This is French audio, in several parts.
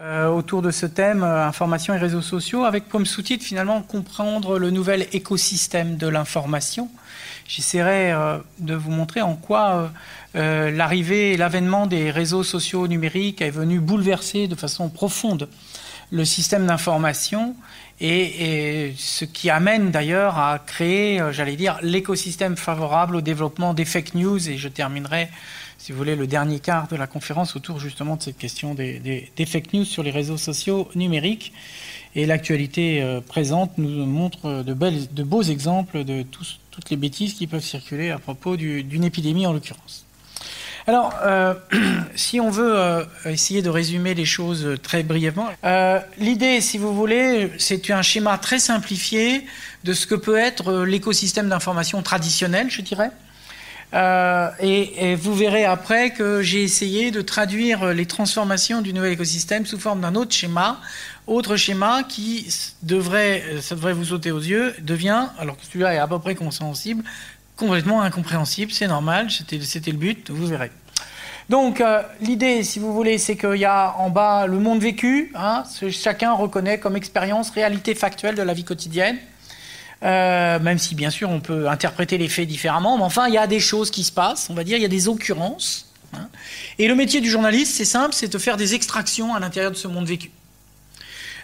Euh, autour de ce thème, euh, information et réseaux sociaux, avec comme sous-titre finalement comprendre le nouvel écosystème de l'information. J'essaierai euh, de vous montrer en quoi l'arrivée et l'avènement des réseaux sociaux numériques est venu bouleverser de façon profonde le système d'information et, et, ce qui amène d'ailleurs à créer, j'allais dire, l'écosystème favorable au développement des fake news. Et je terminerai si vous voulez, le dernier quart de la conférence autour justement de cette question des, fake news sur les réseaux sociaux numériques. Et l'actualité euh, présente nous montre de, beaux exemples de toutes les bêtises qui peuvent circuler à propos d'une épidémie en l'occurrence. Alors, euh, si on veut euh, essayer de résumer les choses très brièvement, l'idée, si vous voulez, c'est un schéma très simplifié de ce que peut être l'écosystème d'information traditionnel, je dirais, euh, et, vous verrez après que j'ai essayé de traduire les transformations du nouvel écosystème sous forme d'un autre schéma, autre schéma qui devrait, ça devrait vous sauter aux yeux, devient, alors que celui-là est à peu près compréhensible, complètement incompréhensible, c'est normal, c'était le but, vous verrez. Donc euh, l'idée, si vous voulez, c'est qu'il y a en bas le monde vécu, hein, chacun reconnaît comme expérience, réalité factuelle de la vie quotidienne. Euh, même si bien sûr on peut interpréter les faits différemment, mais enfin il y a des choses qui se passent, on va dire, il y a des occurrences. Hein. Et le métier du journaliste, c'est simple, c'est de faire des extractions à l'intérieur de ce monde vécu.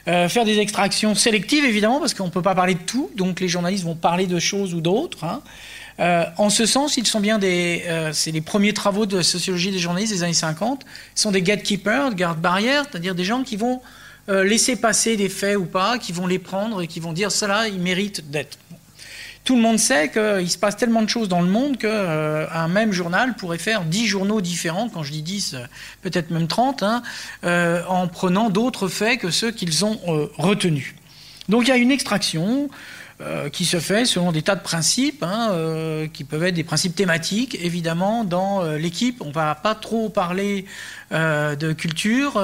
Euh, faire des extractions sélectives, évidemment, parce qu'on ne peut pas parler de tout, donc les journalistes vont parler de choses ou d'autres. Hein. Euh, en ce sens, ils sont bien des. c'est les premiers travaux de sociologie des journalistes des années 50. Ils sont des gatekeepers, gardes-barrières, c'est-à-dire des gens qui vont euh, laisser passer des faits ou pas, qui vont les prendre et qui vont dire cela, il mérite d'être. Tout le monde sait qu'il se passe tellement de choses dans le monde qu'un euh, même journal pourrait faire 10 journaux différents, quand je dis 10, euh, peut-être même 30, hein, en prenant d'autres faits que ceux qu'ils ont retenus. Donc il y a une extraction, euh, qui se fait selon des tas de principes, hein, euh, qui peuvent être des principes thématiques. Évidemment, dans euh, l'équipe, on ne va pas trop parler de culture,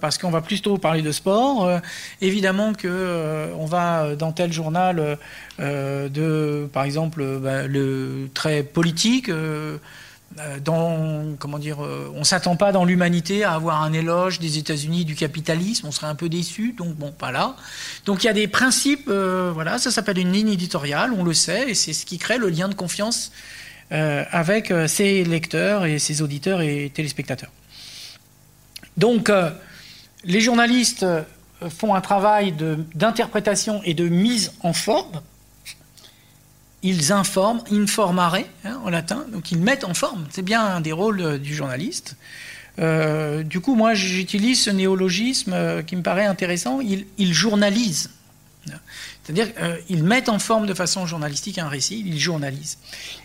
parce qu'on va plutôt parler de sport. évidemment qu'on va, dans tel journal, de, par exemple, bah, le très politique, euh, dans, comment dire, euh, on s'attend pas dans l'humanité à avoir un éloge des États-Unis du capitalisme, on serait un peu déçu, donc bon, pas là. Donc il y a des principes, euh, voilà, ça s'appelle une ligne éditoriale, on le sait, et c'est ce qui crée le lien de confiance avec ses lecteurs et ses auditeurs et téléspectateurs. Donc les journalistes font un travail d'interprétation et de mise en forme ils informent, informare hein, en latin, donc ils mettent en forme. C'est bien un des rôles euh, du journaliste. Euh, du coup, moi, j'utilise ce néologisme euh, qui me paraît intéressant. Ils, ils journalisent. C'est-à-dire qu'ils mettent en forme de façon journalistique un récit, ils journalisent.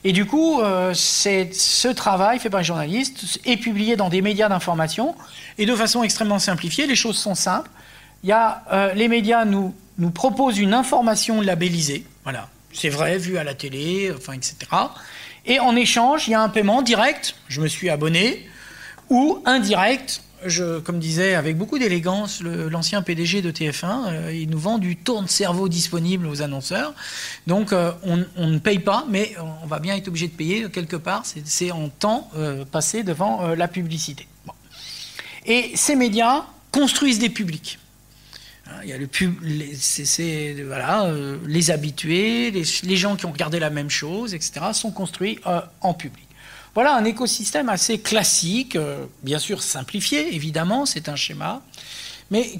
Et du coup, ce travail fait par les journalistes est publié dans des médias d'information et de façon extrêmement simplifiée. Les choses sont simples. Il y a, les médias nous, nous proposent une information labellisée. Voilà, c'est vrai, vu à la télé, enfin, etc. Et en échange, il y a un paiement direct, je me suis abonné, ou indirect, comme disait avec beaucoup d'élégance l'ancien PDG de TF1, euh, il nous vend du tourne-cerveau disponible aux annonceurs. Donc euh, on, ne paye pas, mais on va bien être obligé de payer quelque part. C'est en temps euh, passé devant la publicité. Et ces médias construisent des publics. Hein, il y a le pub, les, euh, habitués, les, gens qui ont regardé la même chose, etc., sont construits euh, en public. Voilà un écosystème assez classique, euh, bien sûr simplifié, évidemment, c'est un schéma, mais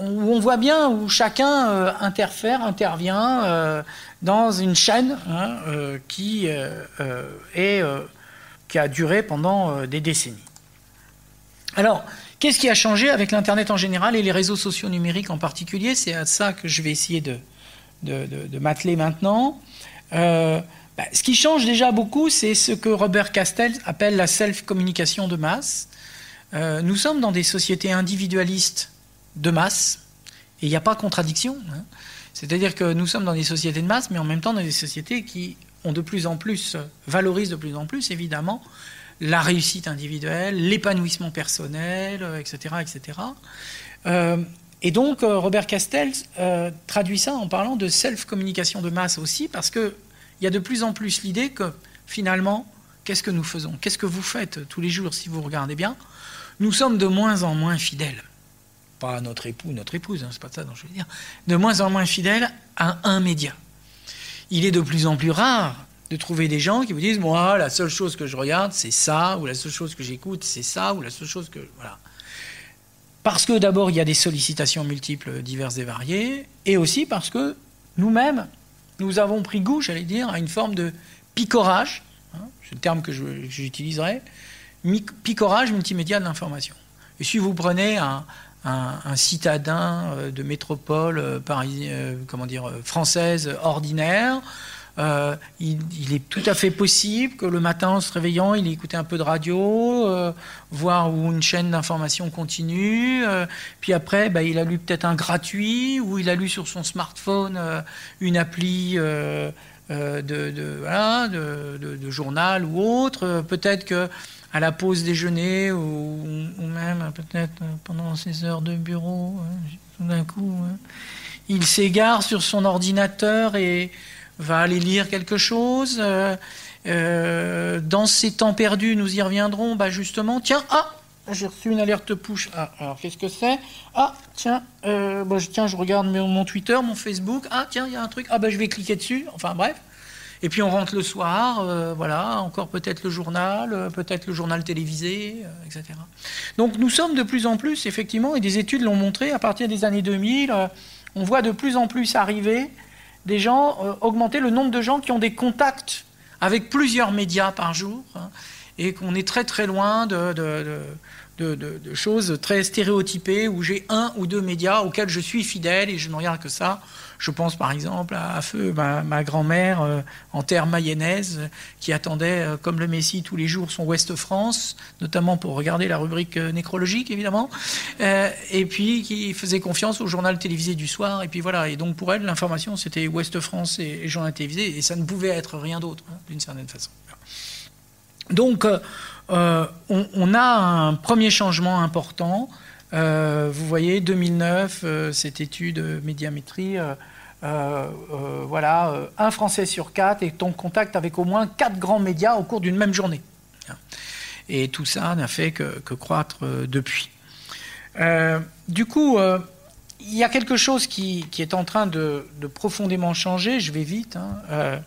où on voit bien où chacun interfère, intervient dans une chaîne hein, qui, qui a duré pendant des décennies. Alors, Qu'est-ce qui a changé avec l'Internet en général et les réseaux sociaux numériques en particulier? C'est à ça que je vais essayer de, de, m'atteler maintenant. Euh, bah, ce qui change déjà beaucoup, c'est ce que Robert Castell appelle la self-communication de masse. Euh, nous sommes dans des sociétés individualistes de masse, et il n'y a pas contradiction. Hein. C'est-à-dire que nous sommes dans des sociétés de masse, mais en même temps dans des sociétés qui ont de plus en plus, valorisent de plus en plus, évidemment, la réussite individuelle, l'épanouissement personnel, etc. Euh, etc. Euh, et donc, euh, Robert Castell traduit ça en parlant de self-communication de masse aussi, parce qu'il y a de plus en plus l'idée que finalement, qu'est-ce que nous faisons? Qu'est-ce que vous faites tous les jours si vous regardez bien? Nous sommes de moins en moins fidèles. pas notre époux, notre épouse, hein, c'est pas ça dont je veux dire, de moins en moins fidèles à un média. Il est de plus en plus rare de trouver des gens qui vous disent moi la seule chose que je regarde c'est ça ou la seule chose que j'écoute c'est ça ou la seule chose que voilà. Parce que d'abord il y a des sollicitations multiples diverses et variées et aussi parce que nous-mêmes nous avons pris goût j'allais dire à une forme de picorage hein, c'est le terme que j'utiliserai picorage multimédia de l'information. Et si vous prenez un, citadin euh, de métropole euh, euh, comment dire, française ordinaire, il, est tout à fait possible que le matin, en se réveillant, il ait écouté un peu de radio, voir où une chaîne d'information continue. puis après, bah, il a lu peut-être un gratuit, ou il a lu sur son smartphone une appli de, journal ou autre. Peut-être que à la pause déjeuner ou, même peut-être pendant ses heures de bureau, tout d'un coup, il s'égare sur son ordinateur et va aller lire quelque chose. Euh, euh, dans ces temps perdus, nous y reviendrons, bah justement, tiens, ah, j'ai reçu une alerte push. Ah, alors qu'est-ce que c'est? Ah, tiens, euh, bah, tiens, je regarde mon, Twitter, mon Facebook. Ah, tiens, il y a un truc. Ah, bah, je vais cliquer dessus. Enfin, bref. Et puis on rentre le soir, voilà, encore peut-être le journal, peut-être le journal télévisé, etc. Donc nous sommes de plus en plus, effectivement, et des études l'ont montré, à partir des années 2000, on voit de plus en plus arriver des gens, augmenter le nombre de gens qui ont des contacts avec plusieurs médias par jour, hein, et qu'on est très très loin de choses très stéréotypées où j'ai un ou deux médias auxquels je suis fidèle et je ne regarde que ça je pense par exemple à, feu ma, grand-mère euh, en terre mayonnaise qui attendait euh, comme le Messie tous les jours son Ouest France, notamment pour regarder la rubrique euh, nécrologique évidemment, et puis qui faisait confiance au journal télévisé du soir. Et puis voilà. Et donc pour elle, l'information c'était Ouest France et, journal télévisé, et ça ne pouvait être rien d'autre hein, d'une certaine façon. Donc on, on, a un premier changement important. vous voyez, 2009, cette étude médiamétrie euh, euh, voilà, euh, un Français sur quatre est en contact avec au moins quatre grands médias au cours d'une même journée. Et tout ça n'a fait que, croître depuis. du coup, il y a quelque chose qui, est en train de, profondément changer, je vais vite, hein.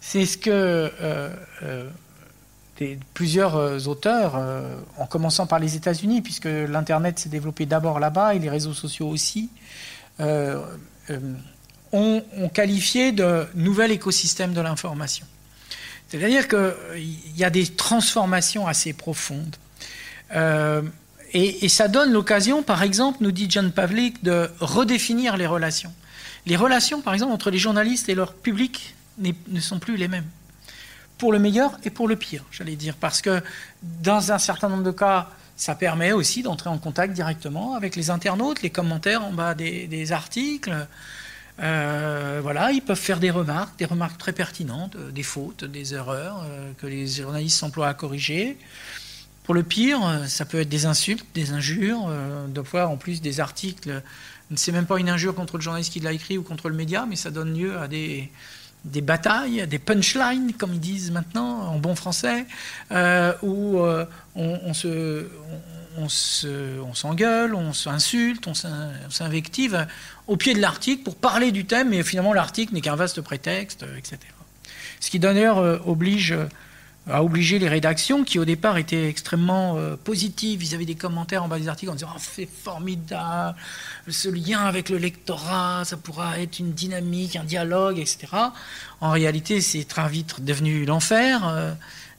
c'est ce que plusieurs auteurs, en commençant par les États-Unis, puisque l'Internet s'est développé d'abord là-bas et les réseaux sociaux aussi, ont, qualifié de nouvel écosystème de l'information. C'est-à-dire qu'il y a des transformations assez profondes. Euh, et, ça donne l'occasion, par exemple, nous dit John Pavlik, de redéfinir les relations. Les relations, par exemple, entre les journalistes et leur public ne sont plus les mêmes. Pour le meilleur et pour le pire, j'allais dire. Parce que dans un certain nombre de cas, ça permet aussi d'entrer en contact directement avec les internautes, les commentaires en bas des articles. Euh, voilà, ils peuvent faire des remarques, des remarques très pertinentes, euh, des fautes, des erreurs euh, que les journalistes s'emploient à corriger. Pour le pire, ça peut être des insultes, des injures, de fois en plus des articles. C'est même pas une injure contre le journaliste qui l'a écrit ou contre le média, mais ça donne lieu à des, des batailles, des punchlines, comme ils disent maintenant en bon français, où on, se, on s'engueule, on s'insulte, on s'invective au pied de l'article pour parler du thème, mais finalement l'article n'est qu'un vaste prétexte, euh, etc. Ce qui d'ailleurs euh, oblige euh, a obligé les rédactions qui au départ étaient extrêmement positives vis-à-vis des commentaires en bas des articles en disant oh, c'est formidable, ce lien avec le lectorat, ça pourra être une dynamique, un dialogue, etc. En réalité, c'est très vite devenu l'enfer.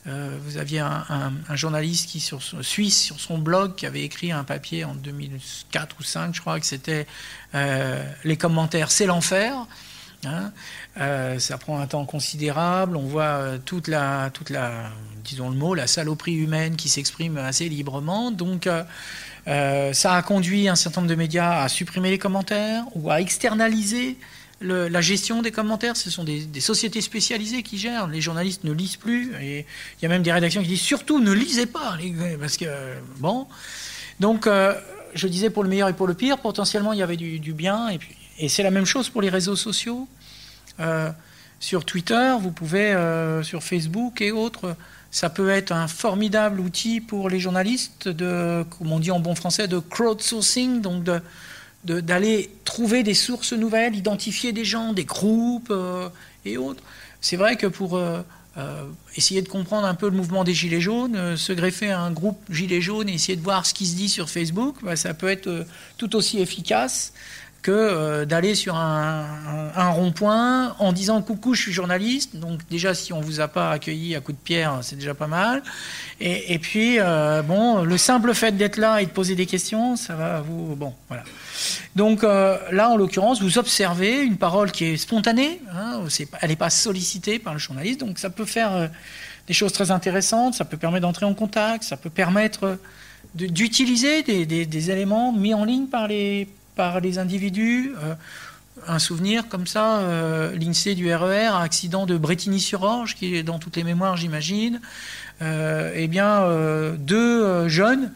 Euh, vous aviez un, journaliste qui, sur, suisse sur son blog qui avait écrit un papier en 2004 ou 2005, je crois, que c'était euh, les commentaires, c'est l'enfer. Hein. Euh, ça prend un temps considérable. On voit toute la, toute la, disons le mot, la saloperie humaine qui s'exprime assez librement. Donc, ça a conduit un certain nombre de médias à supprimer les commentaires ou à externaliser la gestion des commentaires, ce sont des, sociétés spécialisées qui gèrent. Les journalistes ne lisent plus. Et il y a même des rédactions qui disent surtout ne lisez pas, parce que bon. Donc, euh, je disais pour le meilleur et pour le pire, potentiellement il y avait du, bien. Et, puis, et c'est la même chose pour les réseaux sociaux. Euh, sur Twitter, vous pouvez, euh, sur Facebook et autres, ça peut être un formidable outil pour les journalistes comme on dit en bon français, de crowdsourcing, donc d'aller trouver des sources nouvelles, identifier des gens, des groupes euh, et autres. C'est vrai que pour essayer de comprendre un peu le mouvement des Gilets jaunes, se greffer à un groupe Gilets jaunes et essayer de voir ce qui se dit sur Facebook, bah, ça peut être tout aussi efficace que euh, d'aller sur un, rond-point en disant coucou, je suis journaliste. Donc déjà, si on vous a pas accueilli à coup de pierre, c'est déjà pas mal. Et, puis, euh, bon, le simple fait d'être là et de poser des questions, ça va vous... Bon, voilà. Donc euh, là, en l'occurrence, vous observez une parole qui est spontanée. Hein, elle n'est pas sollicitée par le journaliste. Donc ça peut faire des choses très intéressantes. Ça peut permettre d'entrer en contact. Ça peut permettre d'utiliser des, des, éléments mis en ligne par les par les individus. Euh, un souvenir comme ça, euh, l'INSEE du RER, un accident de Bretigny-sur-Orge, qui est dans toutes les mémoires, j'imagine. Euh, eh bien, deux jeunes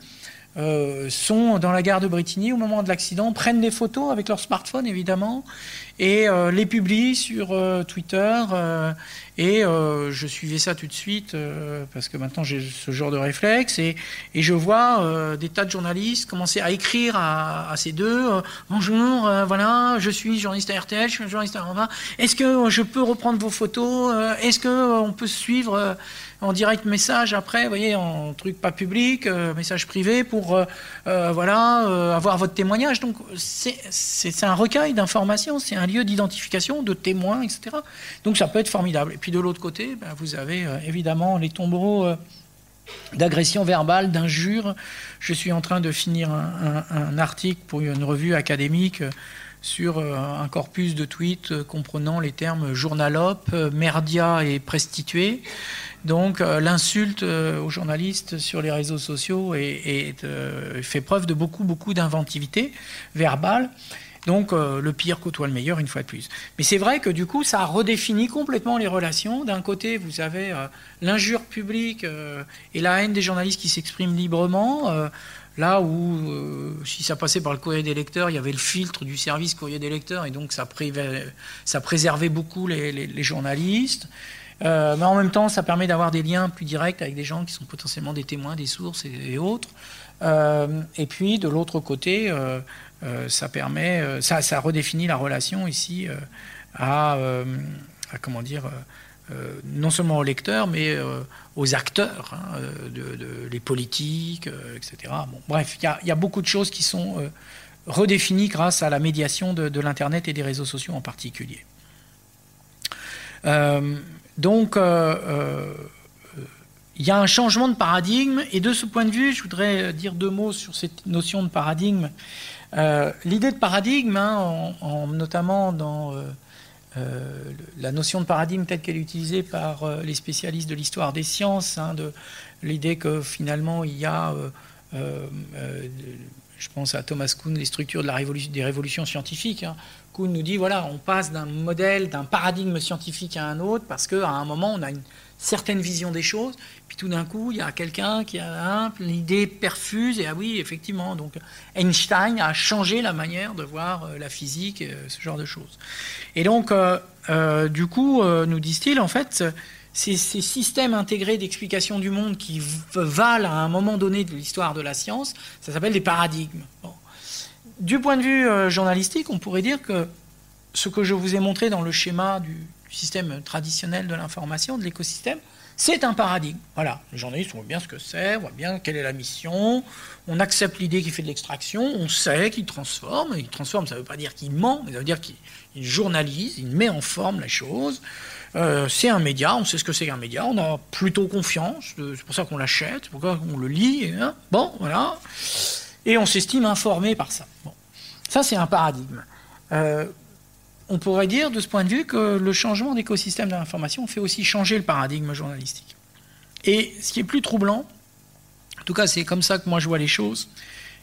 sont dans la gare de Bretigny au moment de l'accident, prennent des photos avec leur smartphone, évidemment, et les publient sur Twitter et euh, je suivais ça tout de suite, euh, parce que maintenant j'ai ce genre de réflexe, et, je vois euh, des tas de journalistes commencer à écrire à, ces deux Bonjour, voilà, je suis journaliste à RTL, je suis journaliste à. Est-ce que je peux reprendre vos photos Est-ce qu'on peut suivre en direct message après, vous voyez, en truc pas public, euh, message privé pour euh, euh, voilà avoir votre témoignage. Donc c'est un recueil d'informations, c'est un lieu d'identification, de témoins, etc. Donc ça peut être formidable. Et puis de l'autre côté, ben, vous avez évidemment les tombereaux d'agression verbale, d'injures. Je suis en train de finir un, article pour une revue académique sur un corpus de tweets comprenant les termes journalope, merdia et prestitué. Donc euh, l'insulte euh, aux journalistes sur les réseaux sociaux euh, fait preuve de beaucoup, beaucoup d'inventivité verbale. Donc le pire côtoie le meilleur une fois de plus. Mais c'est vrai que du coup, ça redéfinit complètement les relations. D'un côté, vous avez l'injure publique et la haine des journalistes qui s'expriment librement. Là où, si ça passait par le courrier des lecteurs, il y avait le filtre du service courrier des lecteurs, et donc ça, ça préservait beaucoup les journalistes. Euh, mais en même temps, ça permet d'avoir des liens plus directs avec des gens qui sont potentiellement des témoins, des sources et, autres. Euh, et puis, de l'autre côté, euh, ça permet, ça, redéfinit la relation ici à, comment dire, non seulement aux lecteurs, mais aux acteurs, hein, les politiques, etc. Bon, bref, il y, a beaucoup de choses qui sont redéfinies grâce à la médiation de l'Internet et des réseaux sociaux en particulier. Donc, euh, euh, il y a un changement de paradigme, et de ce point de vue, je voudrais dire deux mots sur cette notion de paradigme. Euh, l'idée de paradigme, hein, notamment dans la notion de paradigme telle qu'elle est utilisée par les spécialistes de l'histoire des sciences, hein, de l'idée que finalement il y a, je pense à Thomas Kuhn, les structures de la des révolutions scientifiques. Hein, nous dit voilà, on passe d'un modèle, d'un paradigme scientifique à un autre parce qu'à un moment, on a une certaine vision des choses, puis tout d'un coup, il y a quelqu'un qui a l'idée perfuse, et ah oui, effectivement, donc Einstein a changé la manière de voir euh, la physique, euh, ce genre de choses. Et donc, euh, du coup, nous disent-ils, en fait, ces, systèmes intégrés d'explication du monde qui valent à un moment donné de l'histoire de la science, ça s'appelle des paradigmes du point de vue euh, journalistique, on pourrait dire que ce que je vous ai montré dans le schéma du, système traditionnel de l'information, de l'écosystème, c'est un paradigme. Voilà, les journalistes, voit bien ce que c'est, voit bien quelle est la mission, on accepte l'idée qu'il fait de l'extraction, on sait qu'il transforme. Il transforme, ça ne veut pas dire qu'il ment, mais ça veut dire qu'il journalise, il met en forme la chose. Euh, c'est un média, on sait ce que c'est qu'un média, on a plutôt confiance, c'est pour ça qu'on l'achète, c'est pour ça qu'on le lit. Hein. Bon, voilà et on s'estime informé par ça. Ça, c'est un paradigme. Euh, on pourrait dire, de ce point de vue, que le changement d'écosystème de l'information fait aussi changer le paradigme journalistique. Et ce qui est plus troublant, en tout cas, c'est comme ça que moi je vois les choses,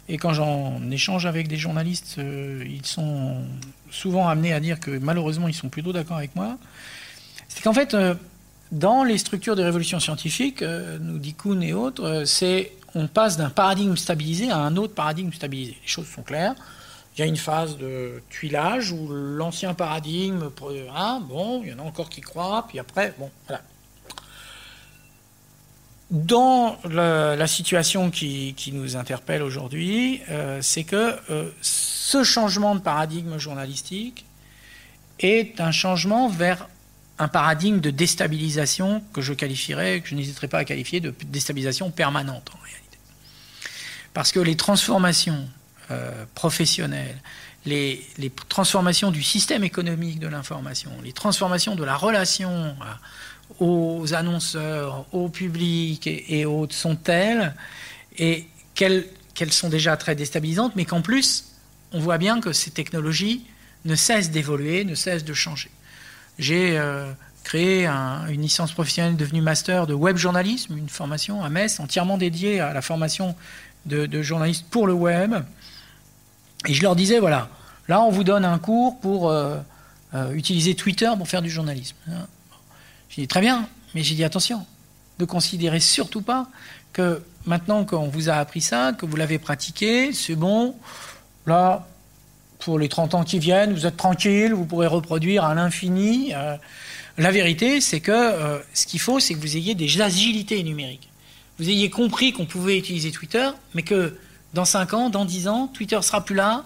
et quand j'en échange avec des journalistes, euh, ils sont souvent amenés à dire que malheureusement, ils sont plutôt d'accord avec moi, c'est qu'en fait, euh, dans les structures de révolution scientifique, nous dit Kuhn et autres, c'est on passe d'un paradigme stabilisé à un autre paradigme stabilisé. Les choses sont claires. Il y a une phase de tuilage où l'ancien paradigme, hein, bon, il y en a encore qui croient, puis après, bon, voilà. dans la, situation qui, nous interpelle aujourd'hui, euh, c'est que euh, ce changement de paradigme journalistique est un changement vers un paradigme de déstabilisation que je qualifierais, que je n'hésiterai pas à qualifier de déstabilisation permanente en réalité. Parce que les transformations euh, professionnelles, les, transformations du système économique de l'information, les transformations de la relation aux annonceurs, au public et, autres sont telles et qu'elles sont déjà très déstabilisantes, mais qu'en plus, on voit bien que ces technologies ne cessent d'évoluer, ne cessent de changer. J'ai euh, créé une licence professionnelle devenue master de web journalisme, une formation à Metz entièrement dédiée à la formation de, journalistes pour le web. Et je leur disais, voilà, là on vous donne un cours pour euh, euh, utiliser Twitter pour faire du journalisme. J'ai dit, très bien, mais j'ai dit, attention, ne considérez surtout pas que maintenant qu'on vous a appris ça, que vous l'avez pratiqué, c'est bon, là, pour les 30 ans qui viennent, vous êtes tranquille, vous pourrez reproduire à l'infini. Euh, la vérité, c'est que euh, ce qu'il faut, c'est que vous ayez des agilités numériques. Vous ayez compris qu'on pouvait utiliser Twitter, mais que dans 5 ans, dans 10 ans, Twitter sera plus là,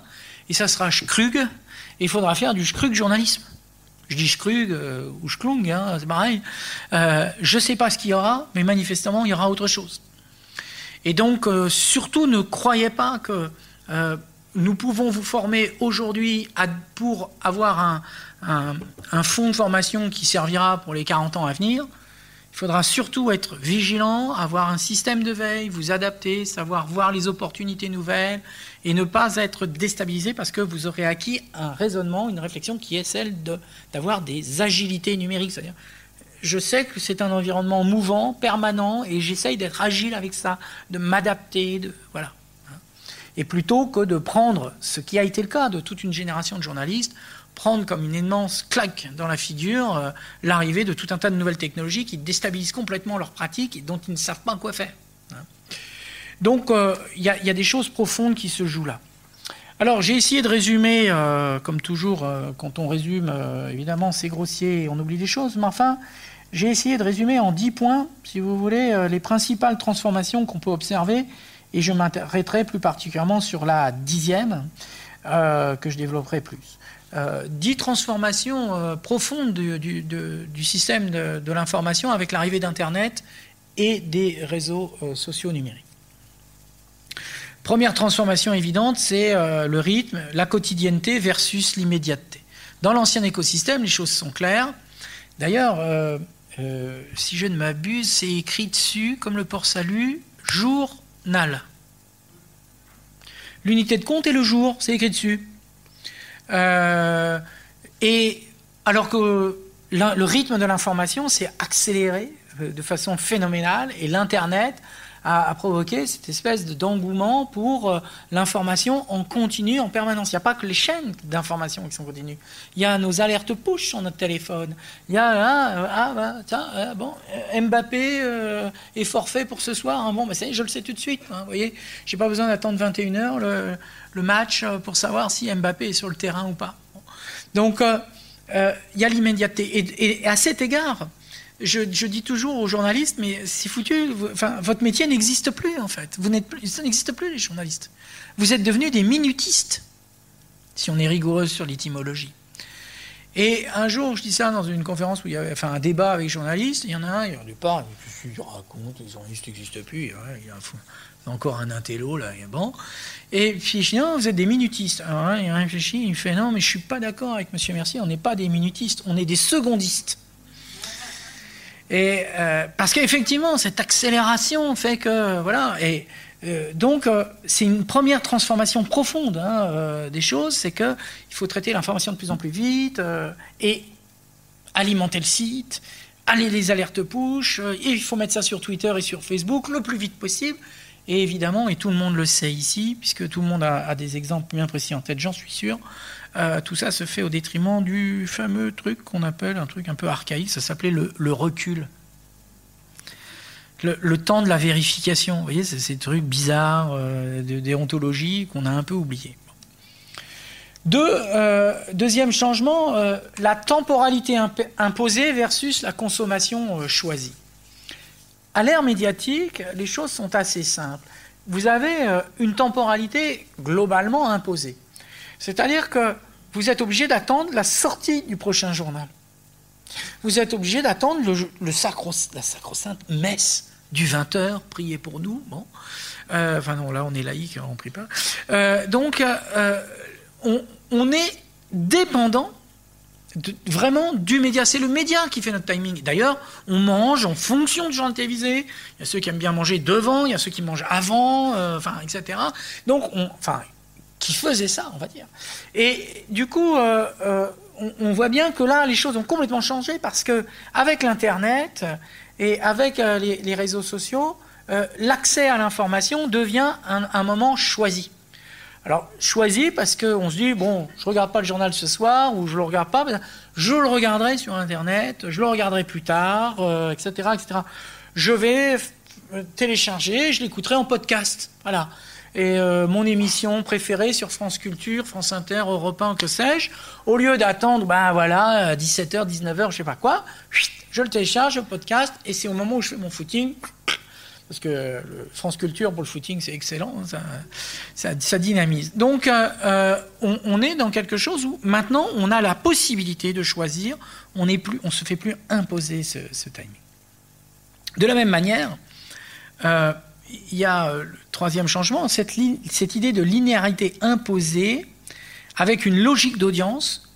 et ça sera Schrug, et il faudra faire du Schrug journalisme. Je dis Schrug euh, ou Schlung, hein, c'est pareil. je ne sais pas ce qu'il y aura, mais manifestement, il y aura autre chose. Et donc, surtout, ne croyez pas que nous pouvons vous former aujourd'hui pour avoir un, fonds de formation qui servira pour les 40 ans à venir. Il faudra surtout être vigilant, avoir un système de veille, vous adapter, savoir voir les opportunités nouvelles et ne pas être déstabilisé parce que vous aurez acquis un raisonnement, une réflexion qui est celle d'avoir des agilités numériques. C'est-à-dire, je sais que c'est un environnement mouvant, permanent, et j'essaye d'être agile avec ça, de m'adapter, de voilà et plutôt que de prendre ce qui a été le cas de toute une génération de journalistes, prendre comme une immense claque dans la figure euh, l'arrivée de tout un tas de nouvelles technologies qui déstabilisent complètement leurs pratiques et dont ils ne savent pas quoi faire. Hein. Donc euh, il y, a des choses profondes qui se jouent là. Alors j'ai essayé de résumer, euh, comme toujours, quand on résume, évidemment c'est grossier et on oublie des choses, mais enfin j'ai essayé de résumer en dix points, si vous voulez, les principales transformations qu'on peut observer et je m'arrêterai plus particulièrement sur la dixième, euh, que je développerai plus. Euh, dix transformations euh, profondes du, système de, l'information avec l'arrivée d'Internet et des réseaux sociaux numériques. Première transformation évidente, c'est le rythme, la quotidienneté versus l'immédiateté. Dans l'ancien écosystème, les choses sont claires. D'ailleurs, si je ne m'abuse, c'est écrit dessus, comme le port salut, jour L'unité de compte est le jour, c'est écrit dessus. Euh, et alors que le rythme de l'information s'est accéléré de façon phénoménale et l'Internet a, provoqué cette espèce d'engouement pour euh, l'information en continu, en permanence. Il n'y a pas que les chaînes d'information qui sont continues. Il y a nos alertes push sur notre téléphone. Il y a, ah, ah bah, euh, bon, euh, Mbappé est forfait pour ce soir. Hein. bon, mais je le sais tout de suite. Hein, vous voyez, j'ai pas besoin d'attendre 21h le, match pour savoir si Mbappé est sur le terrain ou pas. Donc, il y a l'immédiateté. Et, et à cet égard, je, dis toujours aux journalistes, mais c'est foutu, votre métier n'existe plus en fait. Vous n'êtes plus, ça n'existe plus les journalistes. Vous êtes devenus des minutistes, si on est rigoureux sur l'étymologie. Et un jour, je dis ça dans une conférence où il y avait enfin, un débat avec les journalistes, il y en a un, il y pas, il raconte, les journalistes n'existent plus, il y a encore un intello là, bon. Et puis je dis, non, vous êtes des minutistes. Alors, il réfléchit, il fait, non, mais je suis pas d'accord avec M. Mercier, on n'est pas des minutistes, on est des secondistes. Et euh, parce qu'effectivement, cette accélération fait que voilà. Et euh, donc, euh, c'est une première transformation profonde hein, des choses, c'est que il faut traiter l'information de plus en plus vite et alimenter le site, aller les alertes push. il faut mettre ça sur Twitter et sur Facebook le plus vite possible. Et évidemment, et tout le monde le sait ici, puisque tout le monde a des exemples bien précis en tête, j'en suis sûr. Euh, tout ça se fait au détriment du fameux truc qu'on appelle un truc un peu archaïque, ça s'appelait le, recul. Le, temps de la vérification, vous voyez, c'est ces trucs bizarres euh, de déontologie qu'on a un peu oubliés. Euh, deuxième changement, la temporalité imposée versus la consommation choisie. à l'ère médiatique, les choses sont assez simples. Vous avez euh, une temporalité globalement imposée. C'est-à-dire que vous êtes obligé d'attendre la sortie du prochain journal. Vous êtes obligé d'attendre le, la sacro-sainte messe du 20h, priez pour nous. Bon. Euh, enfin non, là on est laïque, on ne prie pas. Euh, donc on, on, est dépendant vraiment du média. C'est le média qui fait notre timing. D'ailleurs, on mange en fonction du journal télévisé. Il y a ceux qui aiment bien manger devant, il y a ceux qui mangent avant, euh, enfin, etc. Donc, on, enfin, qui faisaient ça, on va dire. Et du coup, euh, euh, on, voit bien que là, les choses ont complètement changé parce que avec l'internet et avec les, réseaux sociaux, l'accès à l'information devient un moment choisi. Alors, choisi parce qu'on se dit, bon, je regarde pas le journal ce soir, ou je le regarde pas, je le regarderai sur Internet, je le regarderai plus tard, etc., euh, etc. Je vais euh, télécharger, je l'écouterai en podcast. Voilà. Et euh, mon émission préférée sur France Culture, France Inter, Europe 1, que sais-je, au lieu d'attendre, ben voilà, 17h, 19h, je sais pas quoi, je le télécharge, le podcast, et c'est au moment où je fais mon footing, parce que France Culture pour le footing, c'est excellent, hein, ça, dynamise. Donc, euh, euh, on, est dans quelque chose où maintenant, on a la possibilité de choisir, on ne se fait plus imposer ce, timing. De la même manière, euh, il y a le troisième changement, cette, idée de linéarité imposée avec une logique d'audience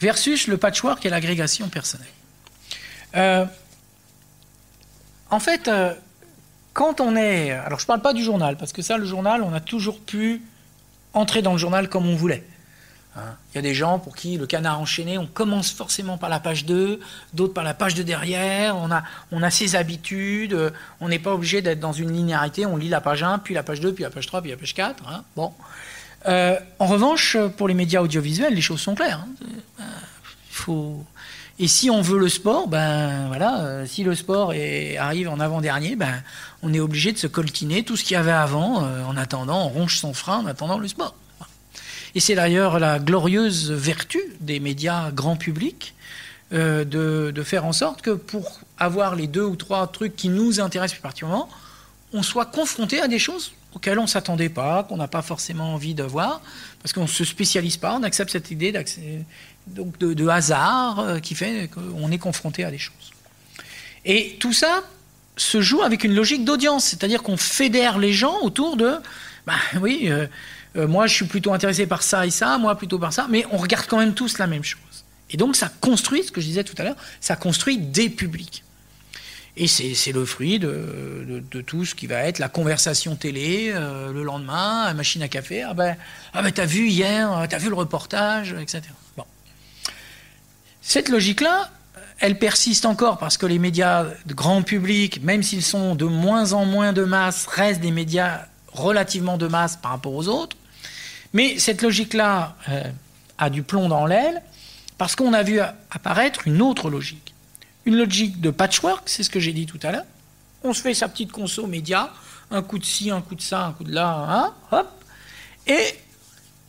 versus le patchwork et l'agrégation personnelle. en fait, quand on est... Alors je ne parle pas du journal, parce que ça, le journal, on a toujours pu entrer dans le journal comme on voulait. Hein. Il y a des gens pour qui le canard enchaîné, on commence forcément par la page 2, d'autres par la page de derrière, on a, ses habitudes, on n'est pas obligé d'être dans une linéarité, on lit la page 1, puis la page 2, puis la page 3, puis la page 4. Hein. Euh, en revanche, pour les médias audiovisuels, les choses sont claires. Hein. Faut, et si on veut le sport, ben voilà, euh, si le sport arrive en avant-dernier, ben on est obligé de se coltiner tout ce qu'il y avait avant euh, en attendant, on ronge son frein en attendant le sport. Et c'est d'ailleurs la glorieuse vertu des médias grand public euh, de, faire en sorte que pour avoir les deux ou trois trucs qui nous intéressent plus particulièrement, on soit confronté à des choses auxquelles on ne s'attendait pas, qu'on n'a pas forcément envie de voir, parce qu'on ne se spécialise pas, on accepte cette idée de, hasard euh, qui fait qu'on est confronté à des choses. Et tout ça se joue avec une logique d'audience, c'est-à-dire qu'on fédère les gens autour de, bah oui, euh, euh, moi je suis plutôt intéressé par ça et ça, moi plutôt par ça, mais on regarde quand même tous la même chose. Et donc ça construit, ce que je disais tout à l'heure, ça construit des publics. Et c'est le fruit de, tout ce qui va être la conversation télé le lendemain, la machine à café. Ah ben, ah ben t'as vu hier, t'as vu le reportage, etc. Bon. Cette logique-là, elle persiste encore parce que les médias de grand public, même s'ils sont de moins en moins de masse, restent des médias relativement de masse par rapport aux autres. Mais cette logique-là euh, a du plomb dans l'aile parce qu'on a vu apparaître une autre logique. Une logique de patchwork, c'est ce que j'ai dit tout à l'heure. On se fait sa petite conso média, un coup de ci, un coup de ça, un coup de là, hein, hop, et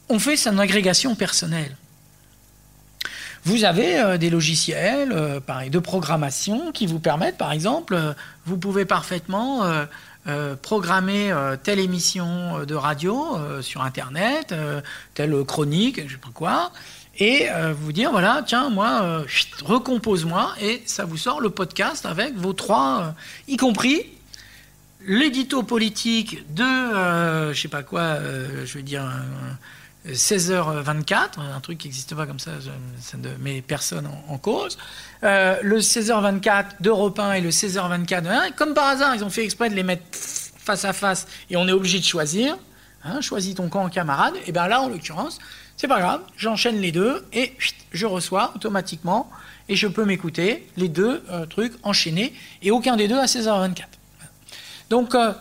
on fait son agrégation personnelle. Vous avez euh, des logiciels euh, de programmation qui vous permettent, par exemple, vous pouvez parfaitement programmer telle émission de radio sur Internet, telle chronique, je ne sais pas quoi, et vous dire, voilà, tiens, moi, recompose-moi, et ça vous sort le podcast avec vos trois, y compris l'édito politique de, je ne sais pas quoi, je veux dire... 16h24, un truc qui n'existe pas comme ça, ça ne met personne en, cause. Euh, le 16h24 d'Europe 1 et le 16h24 de 1, comme par hasard, ils ont fait exprès de les mettre face à face et on est obligé de choisir. Hein, choisis ton camp camarade. Et bien là, en l'occurrence, c'est pas grave, j'enchaîne les deux et je reçois automatiquement et je peux m'écouter les deux euh, trucs enchaînés et aucun des deux à 16h24. Donc, euh,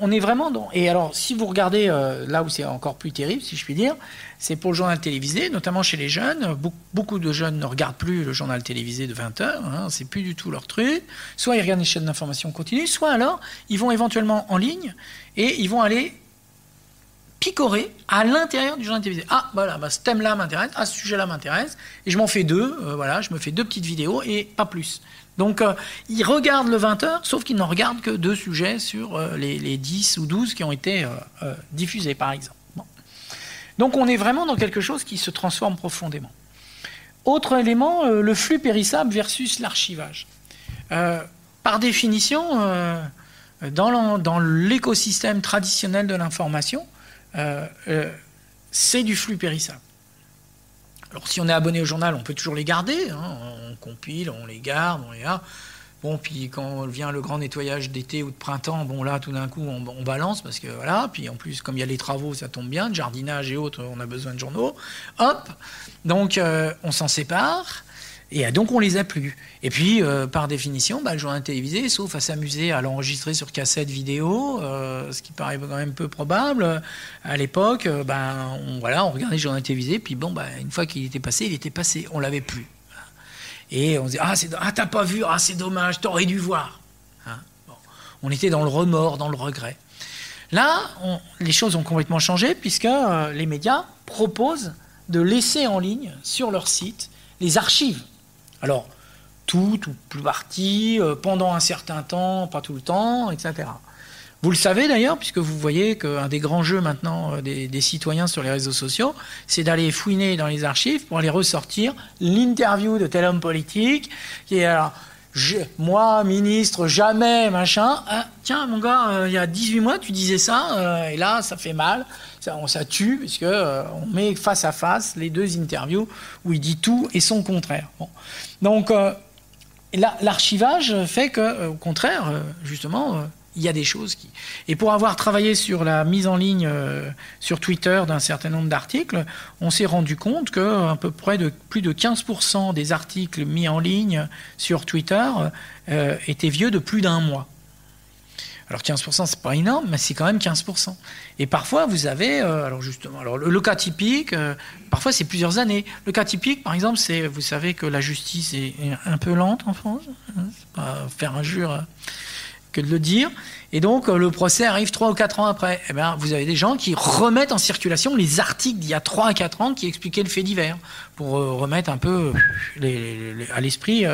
on, est vraiment dans. Et alors, si vous regardez euh, là où c'est encore plus terrible, si je puis dire, c'est pour le journal télévisé, notamment chez les jeunes. Beaucoup de jeunes ne regardent plus le journal télévisé de 20 heures, hein, c'est plus du tout leur truc. Soit ils regardent les chaînes d'information continue, soit alors ils vont éventuellement en ligne et ils vont aller picorer à l'intérieur du journal télévisé. Ah, voilà, bah, ce thème-là m'intéresse, ah, ce sujet-là m'intéresse, et je m'en fais deux, euh, voilà, je me fais deux petites vidéos et pas plus. Donc, euh, il regarde le 20h, sauf qu'il n'en regarde que deux sujets sur euh, les, les, 10 ou 12 qui ont été diffusés, par exemple. Donc, on est vraiment dans quelque chose qui se transforme profondément. Autre élément, le flux périssable versus l'archivage. par définition, dans l'écosystème traditionnel de l'information, c'est du flux périssable. Alors si on est abonné au journal, on peut toujours les garder, hein. on compile, on les garde, on les a. Bon, puis quand vient le grand nettoyage d'été ou de printemps, bon là, tout d'un coup, on, balance parce que voilà. Puis en plus, comme il y a les travaux, ça tombe bien, jardinage et autres, on a besoin de journaux. Hop, donc euh, on s'en sépare. Et euh, donc on les a plus. Et puis, euh, par définition, bah, le journal télévisé, sauf à s'amuser à l'enregistrer sur cassette vidéo, euh, ce qui paraît quand même peu probable, à l'époque, ben, on, voilà, on regardait le journal télévisé, puis bon, bah, une fois qu'il était passé, il était passé, on l'avait plus. Et on se dit, ah, ah t'as pas vu, ah, c'est dommage, t'aurais dû voir. Hein, on était dans le remords, dans le regret. Là, les choses ont complètement changé, puisque les médias proposent de laisser en ligne sur leur site les archives alors, tout ou plus partie, euh, pendant un certain temps, pas tout le temps, etc. Vous le savez d'ailleurs, puisque vous voyez qu'un des grands jeux maintenant euh, des, citoyens sur les réseaux sociaux, c'est d'aller fouiner dans les archives pour aller ressortir l'interview de tel homme politique qui est alors, moi, ministre, jamais, machin. Ah, tiens, mon gars, euh, il y a 18 mois, tu disais ça, et là, ça fait mal ça, tue, puisque euh, on met face à face les deux interviews où il dit tout et son contraire. Donc, euh, l'archivage fait que, euh, au contraire, justement, il y a des choses qui. Et pour avoir travaillé sur la mise en ligne sur Twitter d'un certain nombre d'articles, on s'est rendu compte que peu près de plus de 15% des articles mis en ligne sur Twitter étaient vieux de plus d'un mois. Alors 15%, c'est pas énorme, mais c'est quand même 15%. Et parfois, vous avez, euh, alors justement, alors le, cas typique, euh, parfois c'est plusieurs années. Le cas typique, par exemple, c'est, vous savez que la justice est, un peu lente en France, hein, c'est pas faire injure euh, que de le dire. Et donc, le procès arrive 3 ou 4 ans après. Eh bien, vous avez des gens qui remettent en circulation les articles d'il y a 3 à 4 ans qui expliquaient le fait divers, pour remettre un peu à l'esprit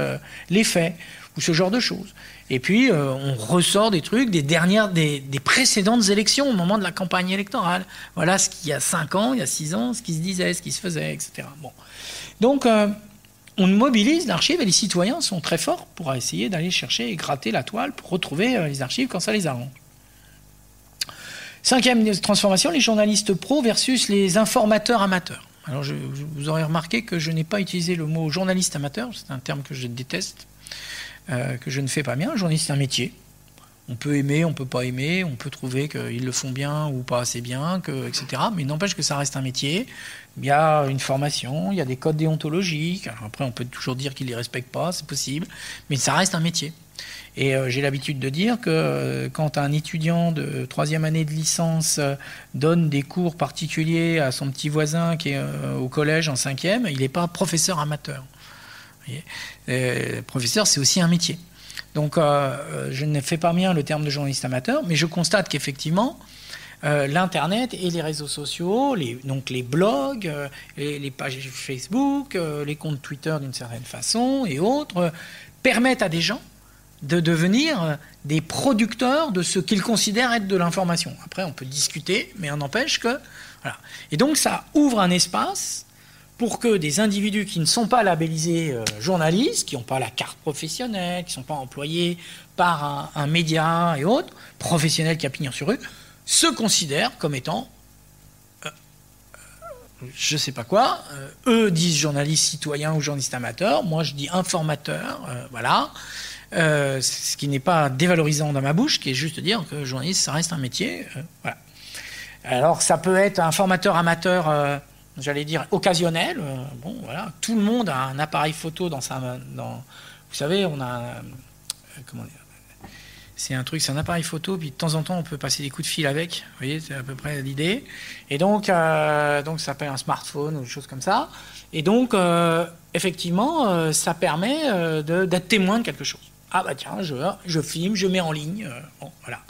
les faits, ou ce genre de choses. Et puis, euh, on ressort des trucs des dernières, des, précédentes élections, au moment de la campagne électorale. Voilà ce qu'il y a 5 ans, il y a 6 ans, ce qui se disait, ce qui se faisait, etc. Bon. Donc, euh, on mobilise l'archive et les citoyens sont très forts pour essayer d'aller chercher et gratter la toile pour retrouver euh, les archives quand ça les arrange. Cinquième transformation, les journalistes pros versus les informateurs amateurs. Alors, je, vous aurez remarqué que je n'ai pas utilisé le mot journaliste amateur, c'est un terme que je déteste. Euh, que je ne fais pas bien. Journaliste, c'est un métier. On peut aimer, on peut pas aimer, on peut trouver qu'ils le font bien ou pas assez bien, etc. Mais n'empêche que ça reste un métier. Il y a une formation, il y a des codes déontologiques. après, on peut toujours dire qu'ils les respectent pas, c'est possible. Mais ça reste un métier. Et euh, j'ai l'habitude de dire que euh, quand un étudiant de troisième année de licence donne des cours particuliers à son petit voisin qui est au collège en cinquième, il n'est pas professeur amateur. Euh, professeur, c'est aussi un métier. Donc, euh, je ne fais pas bien le terme de journaliste amateur, mais je constate qu'effectivement, euh, l'Internet et les réseaux sociaux, les, donc les blogs, les, pages Facebook, les comptes Twitter d'une certaine façon et autres, permettent à des gens de devenir des producteurs de ce qu'ils considèrent être de l'information. Après, on peut discuter, mais on n'empêche que... Et donc, ça ouvre un espace pour que des individus qui ne sont pas labellisés euh, journalistes, qui n'ont pas la carte professionnelle, qui ne sont pas employés par un, média et autres, professionnels qui a pignon sur eux, se considèrent comme étant, euh, euh, je ne sais pas quoi, eux disent journalistes citoyens ou journalistes amateurs, moi je dis informateur, voilà, ce qui n'est pas dévalorisant dans ma bouche, qui est juste dire que journaliste, ça reste un métier, voilà. Alors ça peut être un formateur amateur j'allais dire, occasionnel. Euh, bon, voilà, tout le monde a un appareil photo dans sa. Dans, vous savez, on a. Euh, comment dire c'est un truc, c'est un appareil photo, puis de temps en temps, on peut passer des coups de fil avec. Vous voyez, c'est à peu près l'idée. Et donc, euh, donc ça s'appelle un smartphone ou des choses comme ça. Et donc, effectivement, ça permet d'être témoin de quelque chose. Ah bah tiens, je, je filme, je mets en ligne. bon, voilà.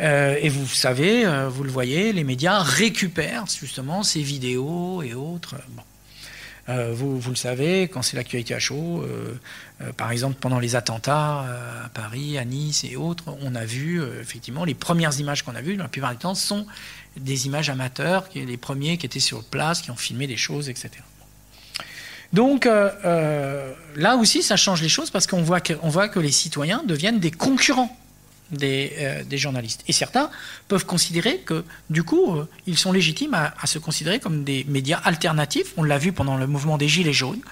Et vous savez, vous le voyez, les médias récupèrent justement ces vidéos et autres. vous, vous, le savez, quand c'est l'actualité à chaud, par exemple pendant les attentats à Paris, à Nice et autres, on a vu effectivement les premières images qu'on a vues, la plupart du temps, sont des images amateurs, les premiers qui étaient sur place, qui ont filmé des choses, etc. Donc euh, euh, là aussi, ça change les choses parce qu'on voit, voit que les citoyens deviennent des concurrents des, euh, des, journalistes. Et certains peuvent considérer que, du coup, ils sont légitimes à, à, se considérer comme des médias alternatifs. On l'a vu pendant le mouvement des Gilets jaunes,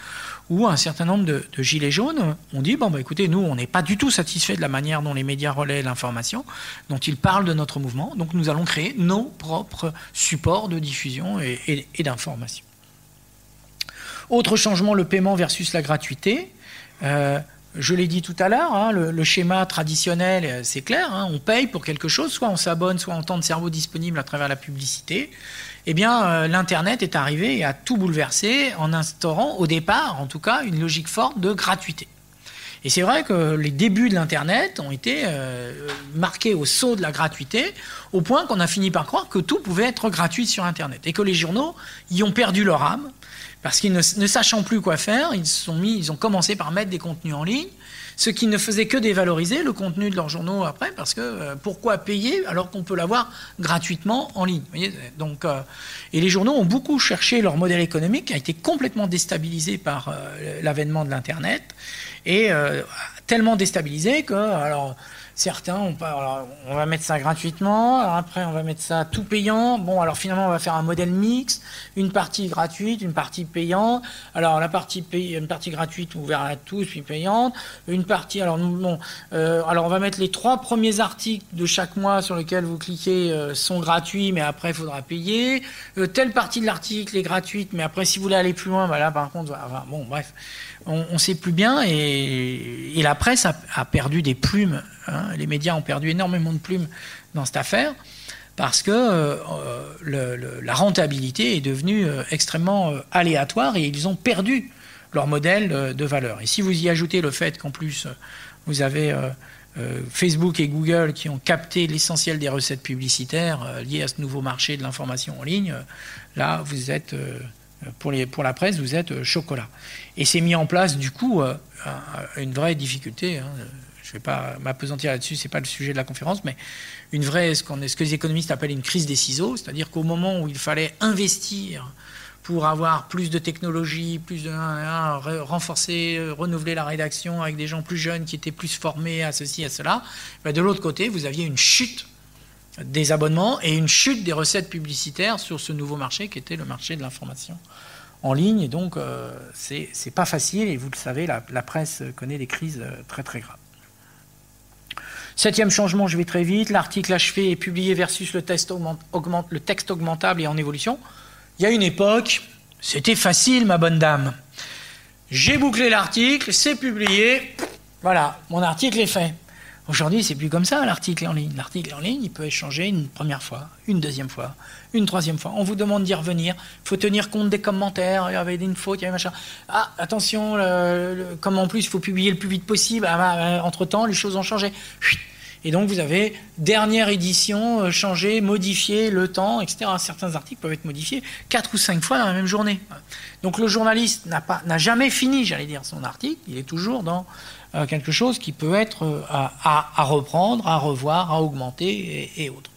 où un certain nombre de, gilets jaunes ont dit bon bah écoutez nous on n'est pas du tout satisfait de la manière dont les médias relaient l'information, dont ils parlent de notre mouvement, donc nous allons créer nos propres supports de diffusion et, d'information. Autre changement, le paiement versus la gratuité. Euh, je l'ai dit tout à l'heure, hein, le, schéma traditionnel, euh, c'est clair, hein, on paye pour quelque chose, soit on s'abonne, soit on temps de cerveau disponible à travers la publicité eh bien, euh, l'Internet est arrivé et a tout bouleversé en instaurant, au départ, en tout cas, une logique forte de gratuité. Et c'est vrai que les débuts de l'Internet ont été euh, marqués au saut de la gratuité, au point qu'on a fini par croire que tout pouvait être gratuit sur Internet. Et que les journaux y ont perdu leur âme, parce qu'ils ne, sachant plus quoi faire, ils, sont mis, ils ont commencé par mettre des contenus en ligne, ce qui ne faisait que dévaloriser le contenu de leurs journaux après, parce que euh, pourquoi payer alors qu'on peut l'avoir gratuitement en ligne Donc, euh, Et les journaux ont beaucoup cherché leur modèle économique, qui a été complètement déstabilisé par euh, l'avènement de l'Internet, et tellement déstabilisé que... Alors, Certains, on, on va mettre ça gratuitement, après on va mettre ça tout payant. Bon, alors finalement on va faire un modèle mix, une partie gratuite, une partie payante. Alors la partie une partie gratuite ouverte à tous puis payante, une partie. Alors nous, euh, alors on va mettre les trois premiers articles de chaque mois sur lesquels vous cliquez euh, sont gratuits, mais après il faudra payer. Euh, telle partie de l'article est gratuite, mais après si vous voulez aller plus loin, bah là par contre, bon bref on ne sait plus bien et, la presse a, perdu des plumes. Hein. Les médias ont perdu énormément de plumes dans cette affaire parce que euh, la rentabilité est devenue euh, extrêmement euh, aléatoire et ils ont perdu leur modèle de, valeur. Et si vous y ajoutez le fait qu'en plus vous avez Facebook et Google qui ont capté l'essentiel des recettes publicitaires liées à ce nouveau marché de l'information en ligne, là vous êtes pour, les, pour la presse, vous êtes euh, chocolat. Et c'est mis en place, du coup, euh, une vraie difficulté. Hein. Je ne vais pas m'apesantir là-dessus, ce n'est pas le sujet de la conférence, mais une vraie, ce, ce que les économistes appellent une crise des ciseaux, c'est-à-dire qu'au moment où il fallait investir pour avoir plus de technologie, plus de renforcer, euh, renouveler la rédaction avec des gens plus jeunes qui étaient plus formés à ceci, à cela, ben, de l'autre côté, vous aviez une chute des abonnements et une chute des recettes publicitaires sur ce nouveau marché qui était le marché de l'information en ligne. Et donc, euh, c'est pas facile. Et vous le savez, la, presse connaît des crises euh, très très graves. Septième changement, je vais très vite. L'article achevé et publié versus le texte augmentable et en évolution. Il y a une époque, c'était facile, ma bonne dame. J'ai bouclé l'article, c'est publié. Voilà, mon article est fait. Aujourd'hui, c'est plus comme ça l'article en ligne. L'article en ligne, il peut échanger une première fois, une deuxième fois, une troisième fois. On vous demande d'y revenir. Il faut tenir compte des commentaires. Il y avait une faute, il y avait machin. Ah, attention, comme en plus il faut publier le plus vite possible. Ah, bah, euh, entre temps, les choses ont changé. Et donc vous avez dernière édition, euh, changé, modifié le temps, etc. Certains articles peuvent être modifiés quatre ou cinq fois dans la même journée. Donc le journaliste n'a jamais fini, j'allais dire, son article. Il est toujours dans euh, quelque chose qui peut être euh, à, reprendre, à revoir, à augmenter et, autres.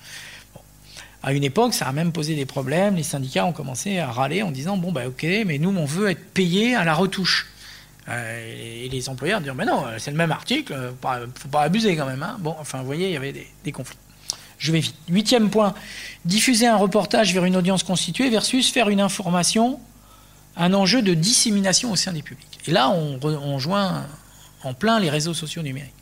À une époque, ça a même posé des problèmes. Les syndicats ont commencé à râler en disant bon, bah, ok, mais nous, on veut être payé à la retouche. Euh, et les employeurs disent mais non, c'est le même article, faut pas abuser quand même. Hein. Bon, enfin, vous voyez, il y avait des, des conflits. Je vais vite. Huitième point diffuser un reportage vers une audience constituée versus faire une information, un enjeu de dissémination au sein des publics. Et là, on, on joint en plein les réseaux sociaux numériques.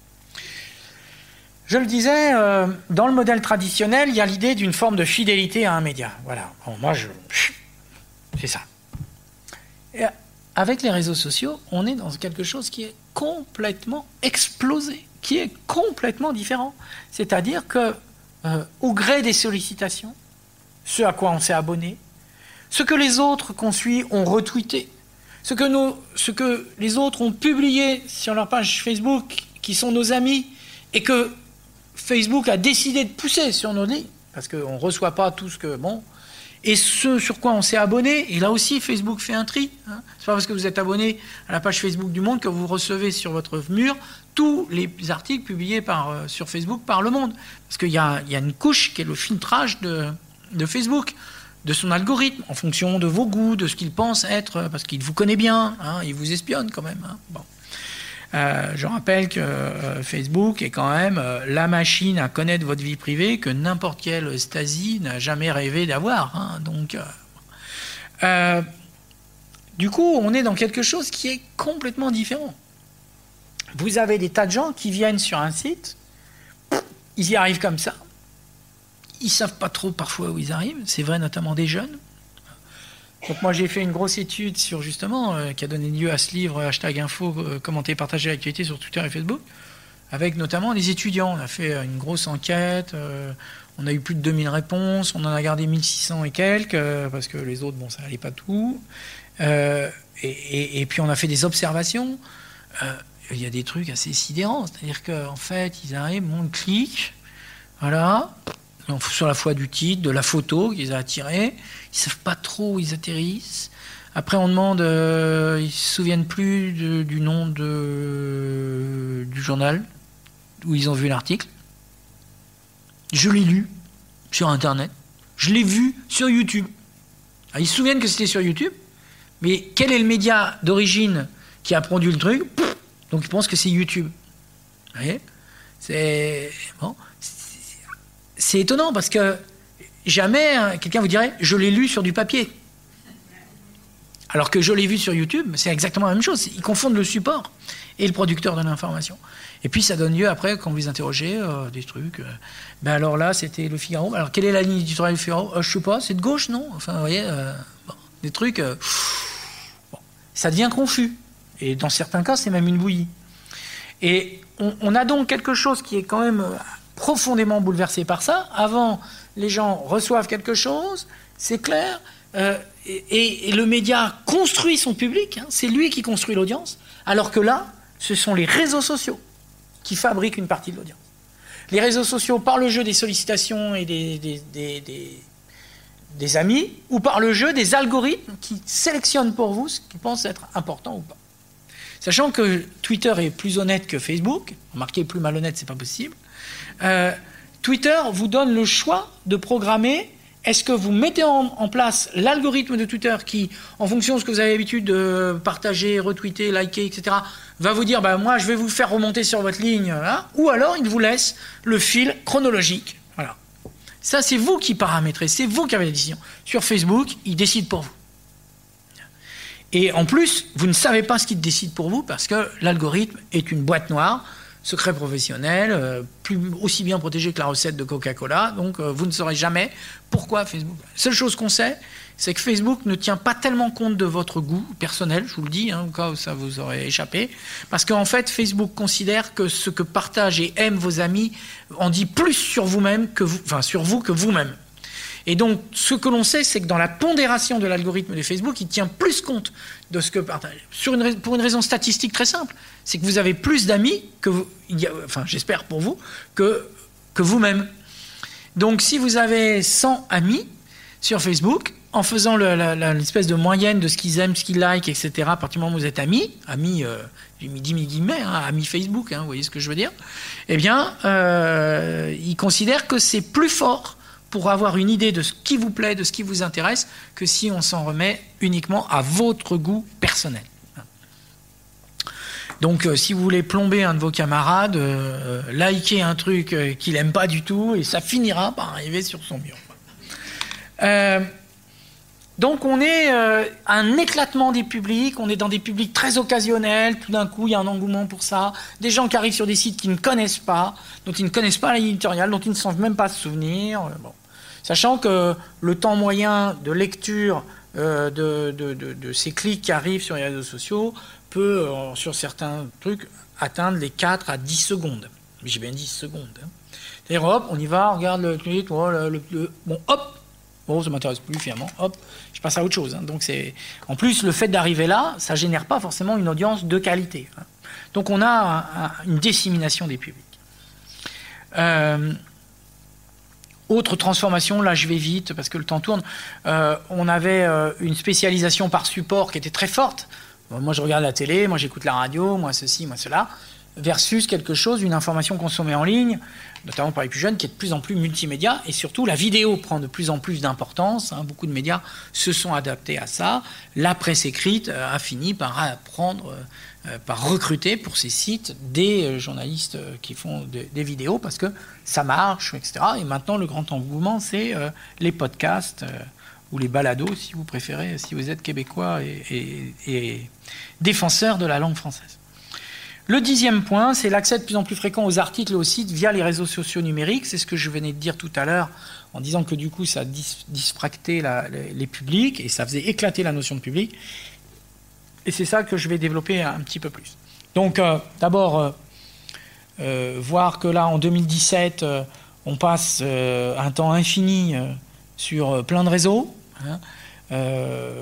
Je le disais, euh, dans le modèle traditionnel, il y a l'idée d'une forme de fidélité à un média. Voilà. moi, je. C'est ça. Avec les réseaux sociaux, on est dans quelque chose qui est complètement explosé, qui est complètement différent. C'est-à-dire que, euh, au gré des sollicitations, ce à quoi on s'est abonné, ce que les autres qu'on suit ont retweeté, ce que, les autres ont publié sur leur page Facebook, qui sont nos amis, et que Facebook a décidé de pousser sur nos lignes, parce qu'on ne reçoit pas tout ce que... Bon, et ce sur quoi on s'est abonné, et là aussi Facebook fait un tri. Hein. C'est pas parce que vous êtes abonné à la page Facebook du Monde que vous recevez sur votre mur tous les articles publiés euh, sur Facebook par le monde. Parce qu'il y, a, une couche qui est le filtrage de, Facebook, de son algorithme, en fonction de vos goûts, de ce qu'il pense être, parce qu'il vous connaît bien, hein, il vous espionne quand même. Hein. Euh, je rappelle que euh, Facebook est quand même euh, la machine à connaître votre vie privée que n'importe quelle Stasi n'a jamais rêvé d'avoir. Hein. donc, du coup, on est dans quelque chose qui est complètement différent. Vous avez des tas de gens qui viennent sur un site, ils y arrivent comme ça. Ils savent pas trop parfois où ils arrivent. C'est vrai notamment des jeunes. Donc moi j'ai fait une grosse étude sur justement euh, qui a donné lieu à ce livre hashtag info euh, commenter partager l'actualité sur Twitter et Facebook avec notamment les étudiants. On a fait euh, une grosse enquête, on a eu plus de 2000 réponses, on en a gardé 1600 et quelques parce que les autres bon ça n'allait pas tout. Et, puis on a fait des observations. il y a des trucs assez sidérants, c'est-à-dire qu'en fait ils arrivent, on clique, voilà, sur la foi du titre, de la photo qu'ils ont attirée. Ils savent pas trop où ils atterrissent. Après, on demande, euh, ils se souviennent plus du nom du journal où ils ont vu l'article. Je l'ai lu sur Internet. Je l'ai vu sur YouTube. Ah, ils se souviennent que c'était sur YouTube, mais quel est le média d'origine qui a produit le truc? Donc ils pensent que c'est YouTube. Vous voyez? C'est c'est étonnant parce que jamais hein, quelqu'un vous dirait je l'ai lu sur du papier. Alors que je l'ai vu sur YouTube, c'est exactement la même chose. Ils confondent le support et le producteur de l'information. Et puis ça donne lieu après, quand vous interrogez, euh, des trucs. Euh, ben alors là, c'était le Figaro. Alors quelle est la ligne éditoriale du Figaro? Euh, Je sais pas, c'est de gauche, non? Enfin, vous voyez, des trucs. ça devient confus. Et dans certains cas, c'est même une bouillie. Et on, a donc quelque chose qui est quand même profondément bouleversé par ça. Avant, les gens reçoivent quelque chose, c'est clair, euh, et, le média construit son public, hein, c'est lui qui construit l'audience, alors que là, ce sont les réseaux sociaux qui fabriquent une partie de l'audience. Les réseaux sociaux, par le jeu des sollicitations et des, des, des, amis, ou par le jeu des algorithmes qui sélectionnent pour vous ce qui pense être important ou pas. Sachant que Twitter est plus honnête que Facebook, remarquez, plus malhonnête, c'est pas possible, euh, Twitter vous donne le choix de programmer. Est-ce que vous mettez en, place l'algorithme de Twitter qui, en fonction de ce que vous avez l'habitude de partager, retweeter, liker, etc., va vous dire bah, moi, je vais vous faire remonter sur votre ligne, ou alors il vous laisse le fil chronologique. Voilà. Ça, c'est vous qui paramétrez, c'est vous qui avez la décision. Sur Facebook, il décide pour vous. Et en plus, vous ne savez pas ce qu'il décide pour vous parce que l'algorithme est une boîte noire secret professionnel, euh, plus, aussi bien protégé que la recette de Coca-Cola. Donc euh, vous ne saurez jamais pourquoi Facebook. Seule chose qu'on sait, c'est que Facebook ne tient pas tellement compte de votre goût personnel, je vous le dis, hein, au cas où ça vous aurait échappé, parce qu'en fait Facebook considère que ce que partagent et aiment vos amis en dit plus sur vous-même que vous, enfin sur vous que vous-même. Et donc, ce que l'on sait, c'est que dans la pondération de l'algorithme de Facebook, il tient plus compte de ce que. Sur une, pour une raison statistique très simple, c'est que vous avez plus d'amis que vous, enfin, j'espère pour vous, que, que vous-même. Donc, si vous avez 100 amis sur Facebook, en faisant l'espèce de moyenne de ce qu'ils aiment, ce qu'ils like, etc., à partir du moment où vous êtes amis, amis, j'ai mis 10 guillemets, hein, amis Facebook, hein, vous voyez ce que je veux dire, eh bien, euh, ils considèrent que c'est plus fort pour avoir une idée de ce qui vous plaît, de ce qui vous intéresse, que si on s'en remet uniquement à votre goût personnel. Donc, euh, si vous voulez plomber un de vos camarades, euh, liker un truc euh, qu'il n'aime pas du tout, et ça finira par arriver sur son mur. donc, on est un éclatement des publics, on est dans des publics très occasionnels, tout d'un coup, il y a un engouement pour ça. Des gens qui arrivent sur des sites qu'ils ne connaissent pas, dont ils ne connaissent pas l'éditorial, dont ils ne savent même pas se souvenir. Bon. Sachant que le temps moyen de lecture euh, de, ces clics qui arrivent sur les réseaux sociaux peut, euh, sur certains trucs, atteindre les 4 à 10 secondes. J'ai bien 10 secondes. Hein. C'est-à-dire, hop, on y va, on regarde le tweet, bon, hop, bon, ça m'intéresse plus finalement, hop, je passe à autre chose. Hein. Donc c'est, en plus, le fait d'arriver là, ça génère pas forcément une audience de qualité. Hein. Donc on a une dissémination des publics. Autre transformation, là je vais vite parce que le temps tourne. on avait une spécialisation par support qui était très forte. Moi je regarde la télé, moi j'écoute la radio, moi ceci, moi cela versus quelque chose, une information consommée en ligne, notamment par les plus jeunes, qui est de plus en plus multimédia, et surtout la vidéo prend de plus en plus d'importance. Hein. beaucoup de médias se sont adaptés à ça. La presse écrite euh, a fini par apprendre, euh, euh, par recruter pour ces sites des journalistes qui font des vidéos parce que ça marche, etc. Et maintenant, le grand engouement, c'est les podcasts ou les balados, si vous préférez, si vous êtes québécois et, et défenseur de la langue française. Le dixième point, c'est l'accès de plus en plus fréquent aux articles et aux sites via les réseaux sociaux numériques. C'est ce que je venais de dire tout à l'heure en disant que du coup ça disfractait les, publics et ça faisait éclater la notion de public. Et c'est ça que je vais développer un petit peu plus. Donc euh, d'abord, euh, euh, voir que là en 2017, on passe un temps infini sur plein de réseaux. Hein,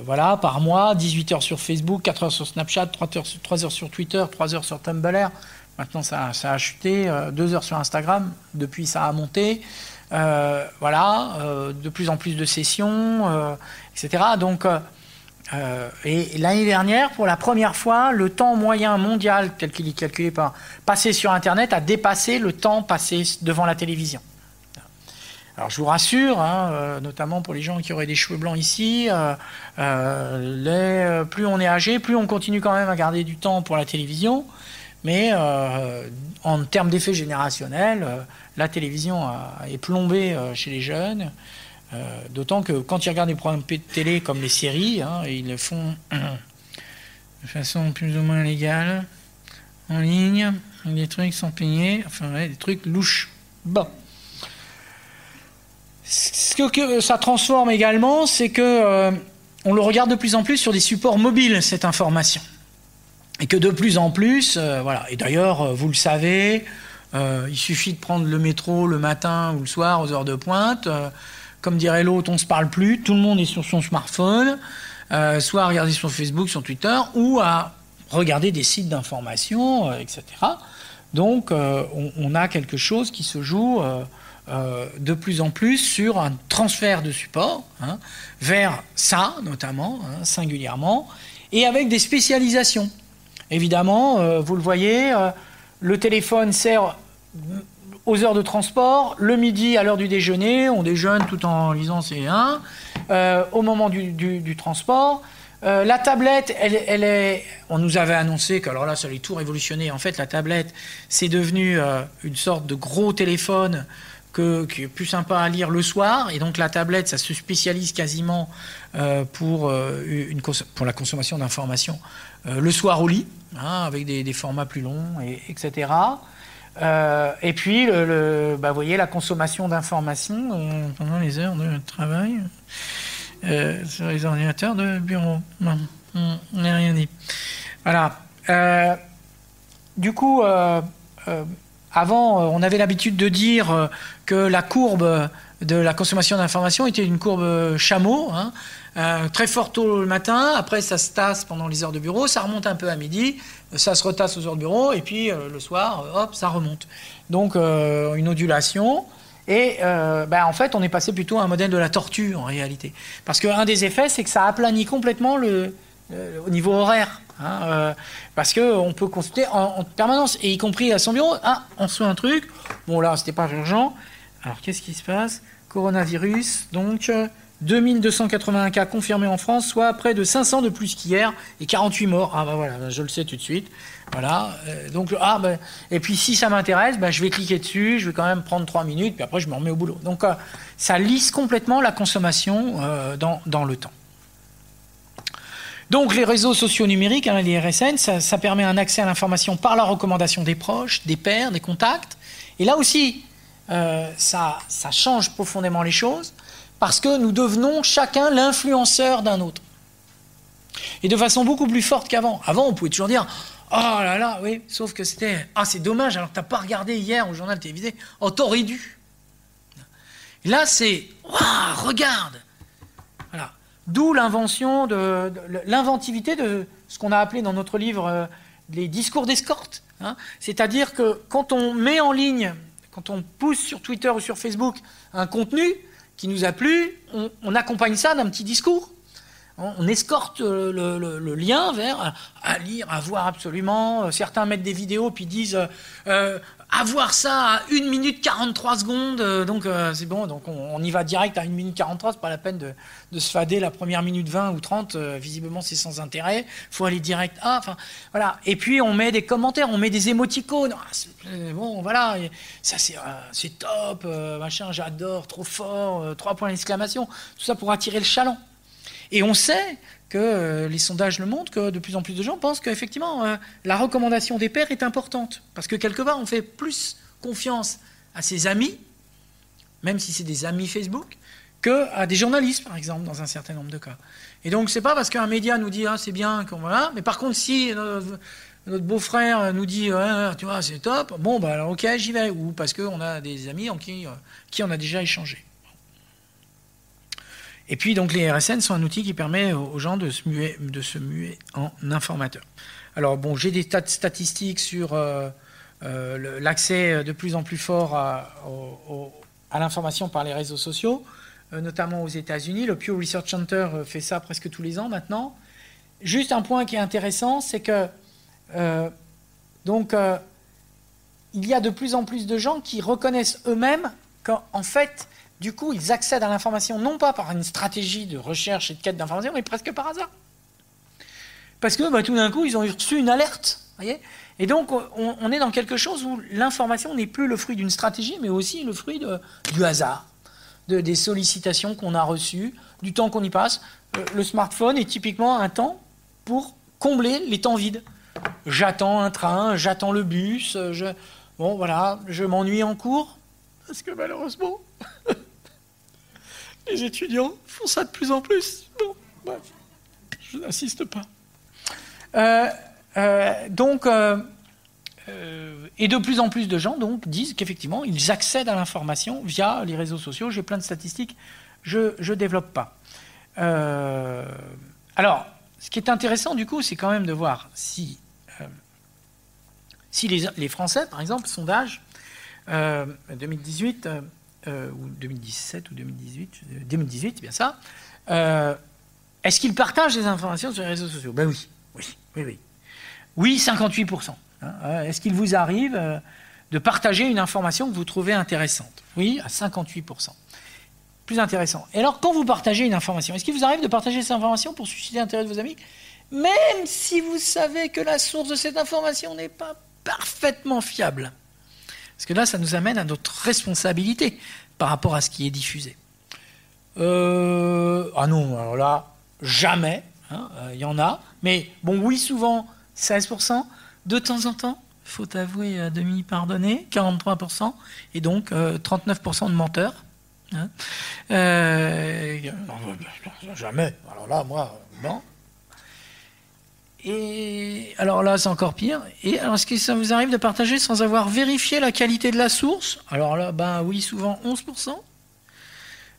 voilà, par mois, 18 heures sur Facebook, 4 heures sur Snapchat, 3 heures, 3 heures sur Twitter, 3 heures sur Tumblr. Maintenant, ça, a chuté. 2 euh, heures sur Instagram. Depuis, ça a monté. Voilà, de plus en plus de sessions, etc. Donc, et l'année dernière, pour la première fois, le temps moyen mondial, tel qu'il est calculé par passer sur Internet, a dépassé le temps passé devant la télévision. Alors je vous rassure, hein, euh, notamment pour les gens qui auraient des cheveux blancs ici, euh, euh, plus on est âgé, plus on continue quand même à garder du temps pour la télévision. Mais en termes d'effet générationnel, la télévision est plombée chez les jeunes. D'autant que quand ils regardent des programmes de télé comme les séries, hein, ils le font de façon plus ou moins légale, en ligne, des trucs sans payer, enfin des trucs louches. Bon. Ce que ça transforme également, c'est que euh, on le regarde de plus en plus sur des supports mobiles cette information, et que de plus en plus, euh, voilà. Et d'ailleurs, euh, vous le savez, il suffit de prendre le métro le matin ou le soir aux heures de pointe. Comme dirait l'autre, on ne se parle plus. Tout le monde est sur son smartphone, soit à regarder sur Facebook, sur Twitter, ou à regarder des sites d'information, etc. Donc, on, a quelque chose qui se joue euh, de plus en plus sur un transfert de support hein, vers ça, notamment, hein, singulièrement, et avec des spécialisations. Évidemment, euh, vous le voyez, euh, le téléphone sert aux heures de transport, le midi à l'heure du déjeuner, on déjeune tout en lisant C1, au moment du, transport. la tablette, elle, est. On nous avait annoncé que alors là, ça allait tout révolutionner. En fait, la tablette, c'est devenu une sorte de gros téléphone qui est plus sympa à lire le soir. Et donc la tablette, ça se spécialise quasiment euh, pour, euh, une, pour la consommation d'informations euh, le soir au lit, hein, avec des, formats plus longs, et, etc. et puis, bah, vous voyez, la consommation d'informations pendant les heures de travail sur les ordinateurs de bureau. on n'a rien dit. Voilà. du coup, avant, on avait l'habitude de dire que la courbe de la consommation d'informations était une courbe chameau, hein. Euh, très fort tôt le matin, après ça se tasse pendant les heures de bureau, ça remonte un peu à midi, ça se retasse aux heures de bureau, et puis euh, le soir, hop, ça remonte. Donc euh, une ondulation. Et ben, en fait, on est passé plutôt à un modèle de la tortue en réalité. Parce qu'un des effets, c'est que ça aplanit complètement le, au niveau horaire. Hein, parce qu'on peut consulter en, permanence, et y compris à son bureau. Ah, on se un truc. Bon, là, c'était pas urgent. Alors, qu'est-ce qui se passe? Coronavirus, donc 2281 cas confirmés en France, soit près de 500 de plus qu'hier et 48 morts. Ah bah voilà, je le sais tout de suite. Voilà. Euh, donc ah ben, et puis si ça m'intéresse, ben, je vais cliquer dessus, je vais quand même prendre 3 minutes, puis après je me remets au boulot. Donc euh, ça lisse complètement la consommation euh, dans, le temps. Donc les réseaux sociaux numériques, hein, les RSN, ça, permet un accès à l'information par la recommandation des proches, des pairs, des contacts. Et là aussi, ça change profondément les choses parce que nous devenons chacun l'influenceur d'un autre. Et de façon beaucoup plus forte qu'avant. Avant, on pouvait toujours dire Oh là là, oui, sauf que c'était Ah, c'est dommage, alors n'as pas regardé hier au journal télévisé. Oh, t'aurais dû. Là, c'est Waouh, regarde Voilà. D'où l'invention de, l'inventivité de ce qu'on a appelé dans notre livre euh, les discours d'escorte. Hein. C'est-à-dire que quand on met en ligne Quand on pousse sur Twitter ou sur Facebook un contenu qui nous a plu, on accompagne ça d'un petit discours on escorte le, lien vers à lire, à voir absolument. Certains mettent des vidéos puis disent euh, avoir ça à 1 minute 43 secondes, euh, donc euh, c'est bon, donc on, y va direct à 1 minute 43, c'est pas la peine de, se fader la première minute 20 ou 30, visiblement c'est sans intérêt, faut aller direct. À, enfin voilà. Et puis on met des commentaires, on met des émoticônes, ah, bon voilà, ça c'est top, machin, j'adore, trop fort, trois points d'exclamation, tout ça pour attirer le chaland. Et on sait que euh, les sondages le montrent, que de plus en plus de gens pensent qu'effectivement, euh, la recommandation des pairs est importante. Parce que quelque part, on fait plus confiance à ses amis, même si c'est des amis Facebook, qu'à des journalistes, par exemple, dans un certain nombre de cas. Et donc, c'est pas parce qu'un média nous dit ah, c'est bien, qu'on voilà, mais par contre, si notre, beau-frère nous dit tu vois, c'est top, bon, bah alors ok, j'y vais, ou parce qu'on a des amis en qui, euh, qui on a déjà échangé. Et puis, donc, les RSN sont un outil qui permet aux gens de se muer, de se muer en informateurs. Alors, bon, j'ai des statistiques sur euh, euh, l'accès de plus en plus fort à, l'information par les réseaux sociaux, euh, notamment aux États-Unis. Le Pew Research Center fait ça presque tous les ans maintenant. Juste un point qui est intéressant, c'est que donc il y a de plus en plus de gens qui reconnaissent eux-mêmes qu'en fait du coup, ils accèdent à l'information non pas par une stratégie de recherche et de quête d'information, mais presque par hasard. Parce que bah, tout d'un coup, ils ont reçu une alerte. et donc, on, est dans quelque chose où l'information n'est plus le fruit d'une stratégie, mais aussi le fruit du hasard, de, des sollicitations qu'on a reçues, du temps qu'on y passe. Euh, le smartphone est typiquement un temps pour combler les temps vides. J'attends un train, j'attends le bus, je, bon voilà, je m'ennuie en cours, parce que malheureusement, les étudiants font ça de plus en plus. Bon, bref, je n'insiste pas. Euh, euh, donc, euh, et de plus en plus de gens donc, disent qu'effectivement, ils accèdent à l'information via les réseaux sociaux. J'ai plein de statistiques, je ne développe pas. alors, ce qui est intéressant du coup, c'est quand même de voir si, si les, les, Français, par exemple, sondage 2018, euh, ou 2017 ou 2018, 2018, c'est bien ça. Euh, est-ce qu'ils partagent des informations sur les réseaux sociaux? Ben oui, oui, oui, oui. Oui, 58%. Hein. Euh, est-ce qu'il vous arrive de partager une information que vous trouvez intéressante? Oui, à 58%. Plus intéressant. Et alors, quand vous partagez une information, est-ce qu'il vous arrive de partager cette information pour susciter l'intérêt de vos amis? Même si vous savez que la source de cette information n'est pas parfaitement fiable parce que là, ça nous amène à notre responsabilité par rapport à ce qui est diffusé. Euh, ah non, alors là, jamais. Hein, euh, il y en a. Mais bon, oui, souvent, 16%. De temps en temps, faut avouer à demi pardonner, 43%. Et donc, 39% euh, de menteurs. Hein. jamais. Alors là, moi, bon. Et alors là, c'est encore pire. Et alors, est-ce que ça vous arrive de partager sans avoir vérifié la qualité de la source? Alors là, ben oui, souvent 11%.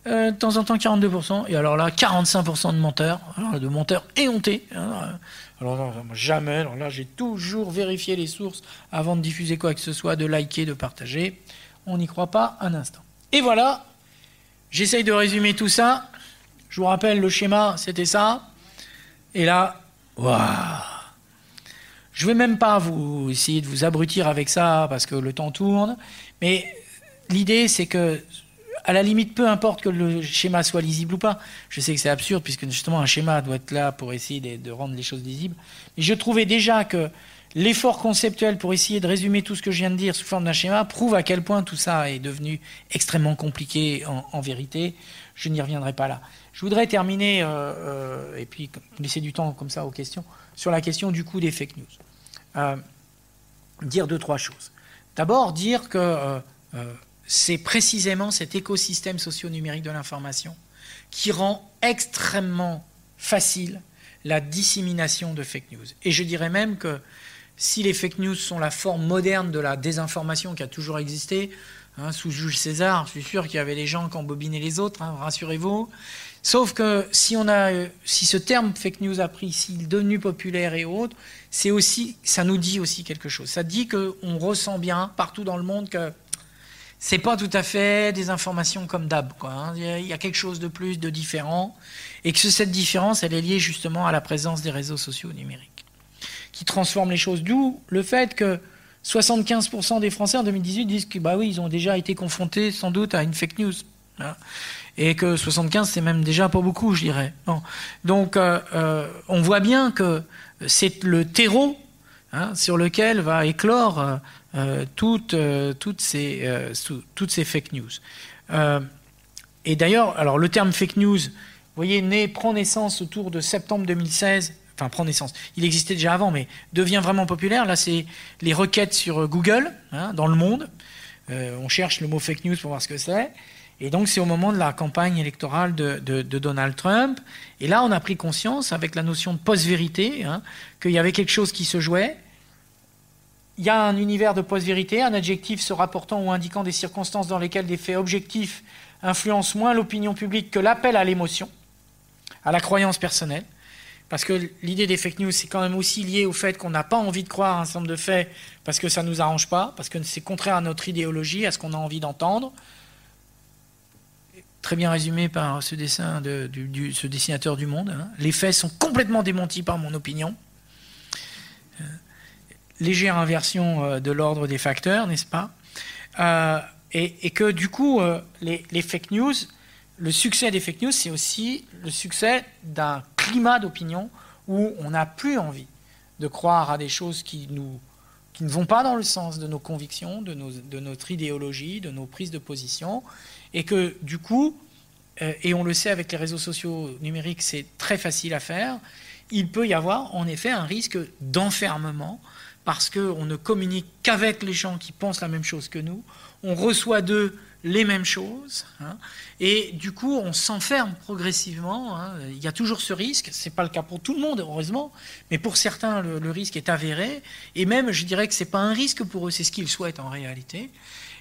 Euh, de temps en temps 42%, et alors là 45% de menteurs, alors de menteurs éhontés. Hein. alors là, jamais, alors là j'ai toujours vérifié les sources avant de diffuser quoi que ce soit, de liker, de partager. On n'y croit pas un instant. Et voilà, j'essaye de résumer tout ça. Je vous rappelle, le schéma, c'était ça. Et là, Waouh Je ne vais même pas vous essayer de vous abrutir avec ça parce que le temps tourne, mais l'idée c'est que, à la limite, peu importe que le schéma soit lisible ou pas. Je sais que c'est absurde puisque justement un schéma doit être là pour essayer de, rendre les choses lisibles. Mais je trouvais déjà que l'effort conceptuel pour essayer de résumer tout ce que je viens de dire sous forme d'un schéma prouve à quel point tout ça est devenu extrêmement compliqué en vérité. Je n'y reviendrai pas là. Je voudrais terminer, euh, euh, et puis laisser du temps comme ça aux questions, sur la question du coût des fake news. Euh, dire deux, trois choses. D'abord, dire que c'est précisément cet écosystème socio-numérique de l'information qui rend extrêmement facile la dissémination de fake news. Et je dirais même que si les fake news sont la forme moderne de la désinformation qui a toujours existé, hein, sous Jules César, je suis sûr qu'il y avait des gens qui embobinaient les autres, hein, rassurez-vous, Sauf que si, on a, si ce terme fake news a pris, s'il est devenu populaire et autres, c'est aussi, ça nous dit aussi quelque chose. Ça dit qu'on ressent bien partout dans le monde que c'est pas tout à fait des informations comme d'hab. Hein. Il y a quelque chose de plus, de différent, et que cette différence, elle est liée justement à la présence des réseaux sociaux numériques, qui transforment les choses. D'où le fait que 75% des Français en 2018 disent que bah oui, ils ont déjà été confrontés sans doute à une fake news. Et que 75, c'est même déjà pas beaucoup, je dirais. Donc, euh, euh, on voit bien que c'est le terreau hein, sur lequel va éclore euh, toutes, toutes, ces, toutes ces fake news. et d'ailleurs, alors le terme fake news, vous voyez, né, prend naissance autour de septembre 2016 enfin prend naissance. Il existait déjà avant, mais devient vraiment populaire. Là, c'est les requêtes sur Google, hein, dans le monde. On cherche le mot fake news pour voir ce que c'est. Et donc, c'est au moment de la campagne électorale de, Donald Trump. Et là, on a pris conscience, avec la notion de post-vérité, hein, qu'il y avait quelque chose qui se jouait. Il y a un univers de post-vérité, un adjectif se rapportant ou indiquant des circonstances dans lesquelles des faits objectifs influencent moins l'opinion publique que l'appel à l'émotion, à la croyance personnelle. Parce que l'idée des fake news, c'est quand même aussi lié au fait qu'on n'a pas envie de croire un certain nombre de faits parce que ça ne nous arrange pas, parce que c'est contraire à notre idéologie, à ce qu'on a envie d'entendre. Très bien résumé par ce, dessin de, ce dessinateur du monde. Hein. Les faits sont complètement démentis par mon opinion. Euh, légère inversion euh, de l'ordre des facteurs, n'est-ce pas? Euh, et, que du coup, les, fake news, le succès des fake news, c'est aussi le succès d'un climat d'opinion où on n'a plus envie de croire à des choses qui, nous, qui ne vont pas dans le sens de nos convictions, de notre idéologie, de nos prises de position, et que du coup, euh, et on le sait avec les réseaux sociaux numériques, c'est très facile à faire, il peut y avoir en effet un risque d'enfermement parce qu'on ne communique qu'avec les gens qui pensent la même chose que nous, on reçoit d'eux les mêmes choses. Hein. et du coup, on s'enferme progressivement. Hein. il y a toujours ce risque. Ce n'est pas le cas pour tout le monde, heureusement. Mais pour certains, le, risque est avéré. Et même, je dirais que ce n'est pas un risque pour eux, c'est ce qu'ils souhaitent en réalité.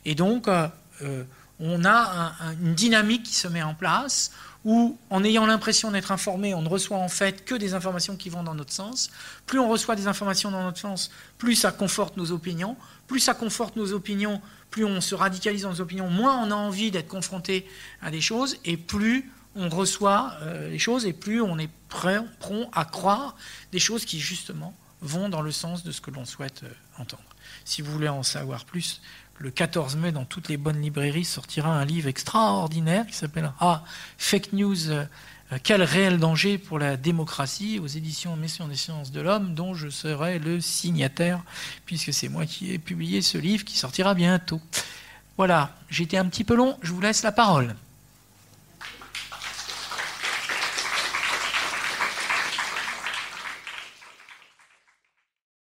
Et donc, euh, euh, on a une dynamique qui se met en place où, en ayant l'impression d'être informé, on ne reçoit en fait que des informations qui vont dans notre sens. Plus on reçoit des informations dans notre sens, plus ça conforte nos opinions. Plus ça conforte nos opinions, plus on se radicalise dans nos opinions, moins on a envie d'être confronté à des choses, et plus on reçoit euh, les choses, et plus on est prêt, à croire des choses qui, justement, vont dans le sens de ce que l'on souhaite euh, entendre. Si vous voulez en savoir plus, le 14 mai, dans toutes les bonnes librairies, sortira un livre extraordinaire qui s'appelle Ah, Fake News euh, euh, quel réel danger pour la démocratie aux éditions Mission des sciences de l'homme, dont je serai le signataire, puisque c'est moi qui ai publié ce livre qui sortira bientôt. Voilà, j'étais un petit peu long, je vous laisse la parole.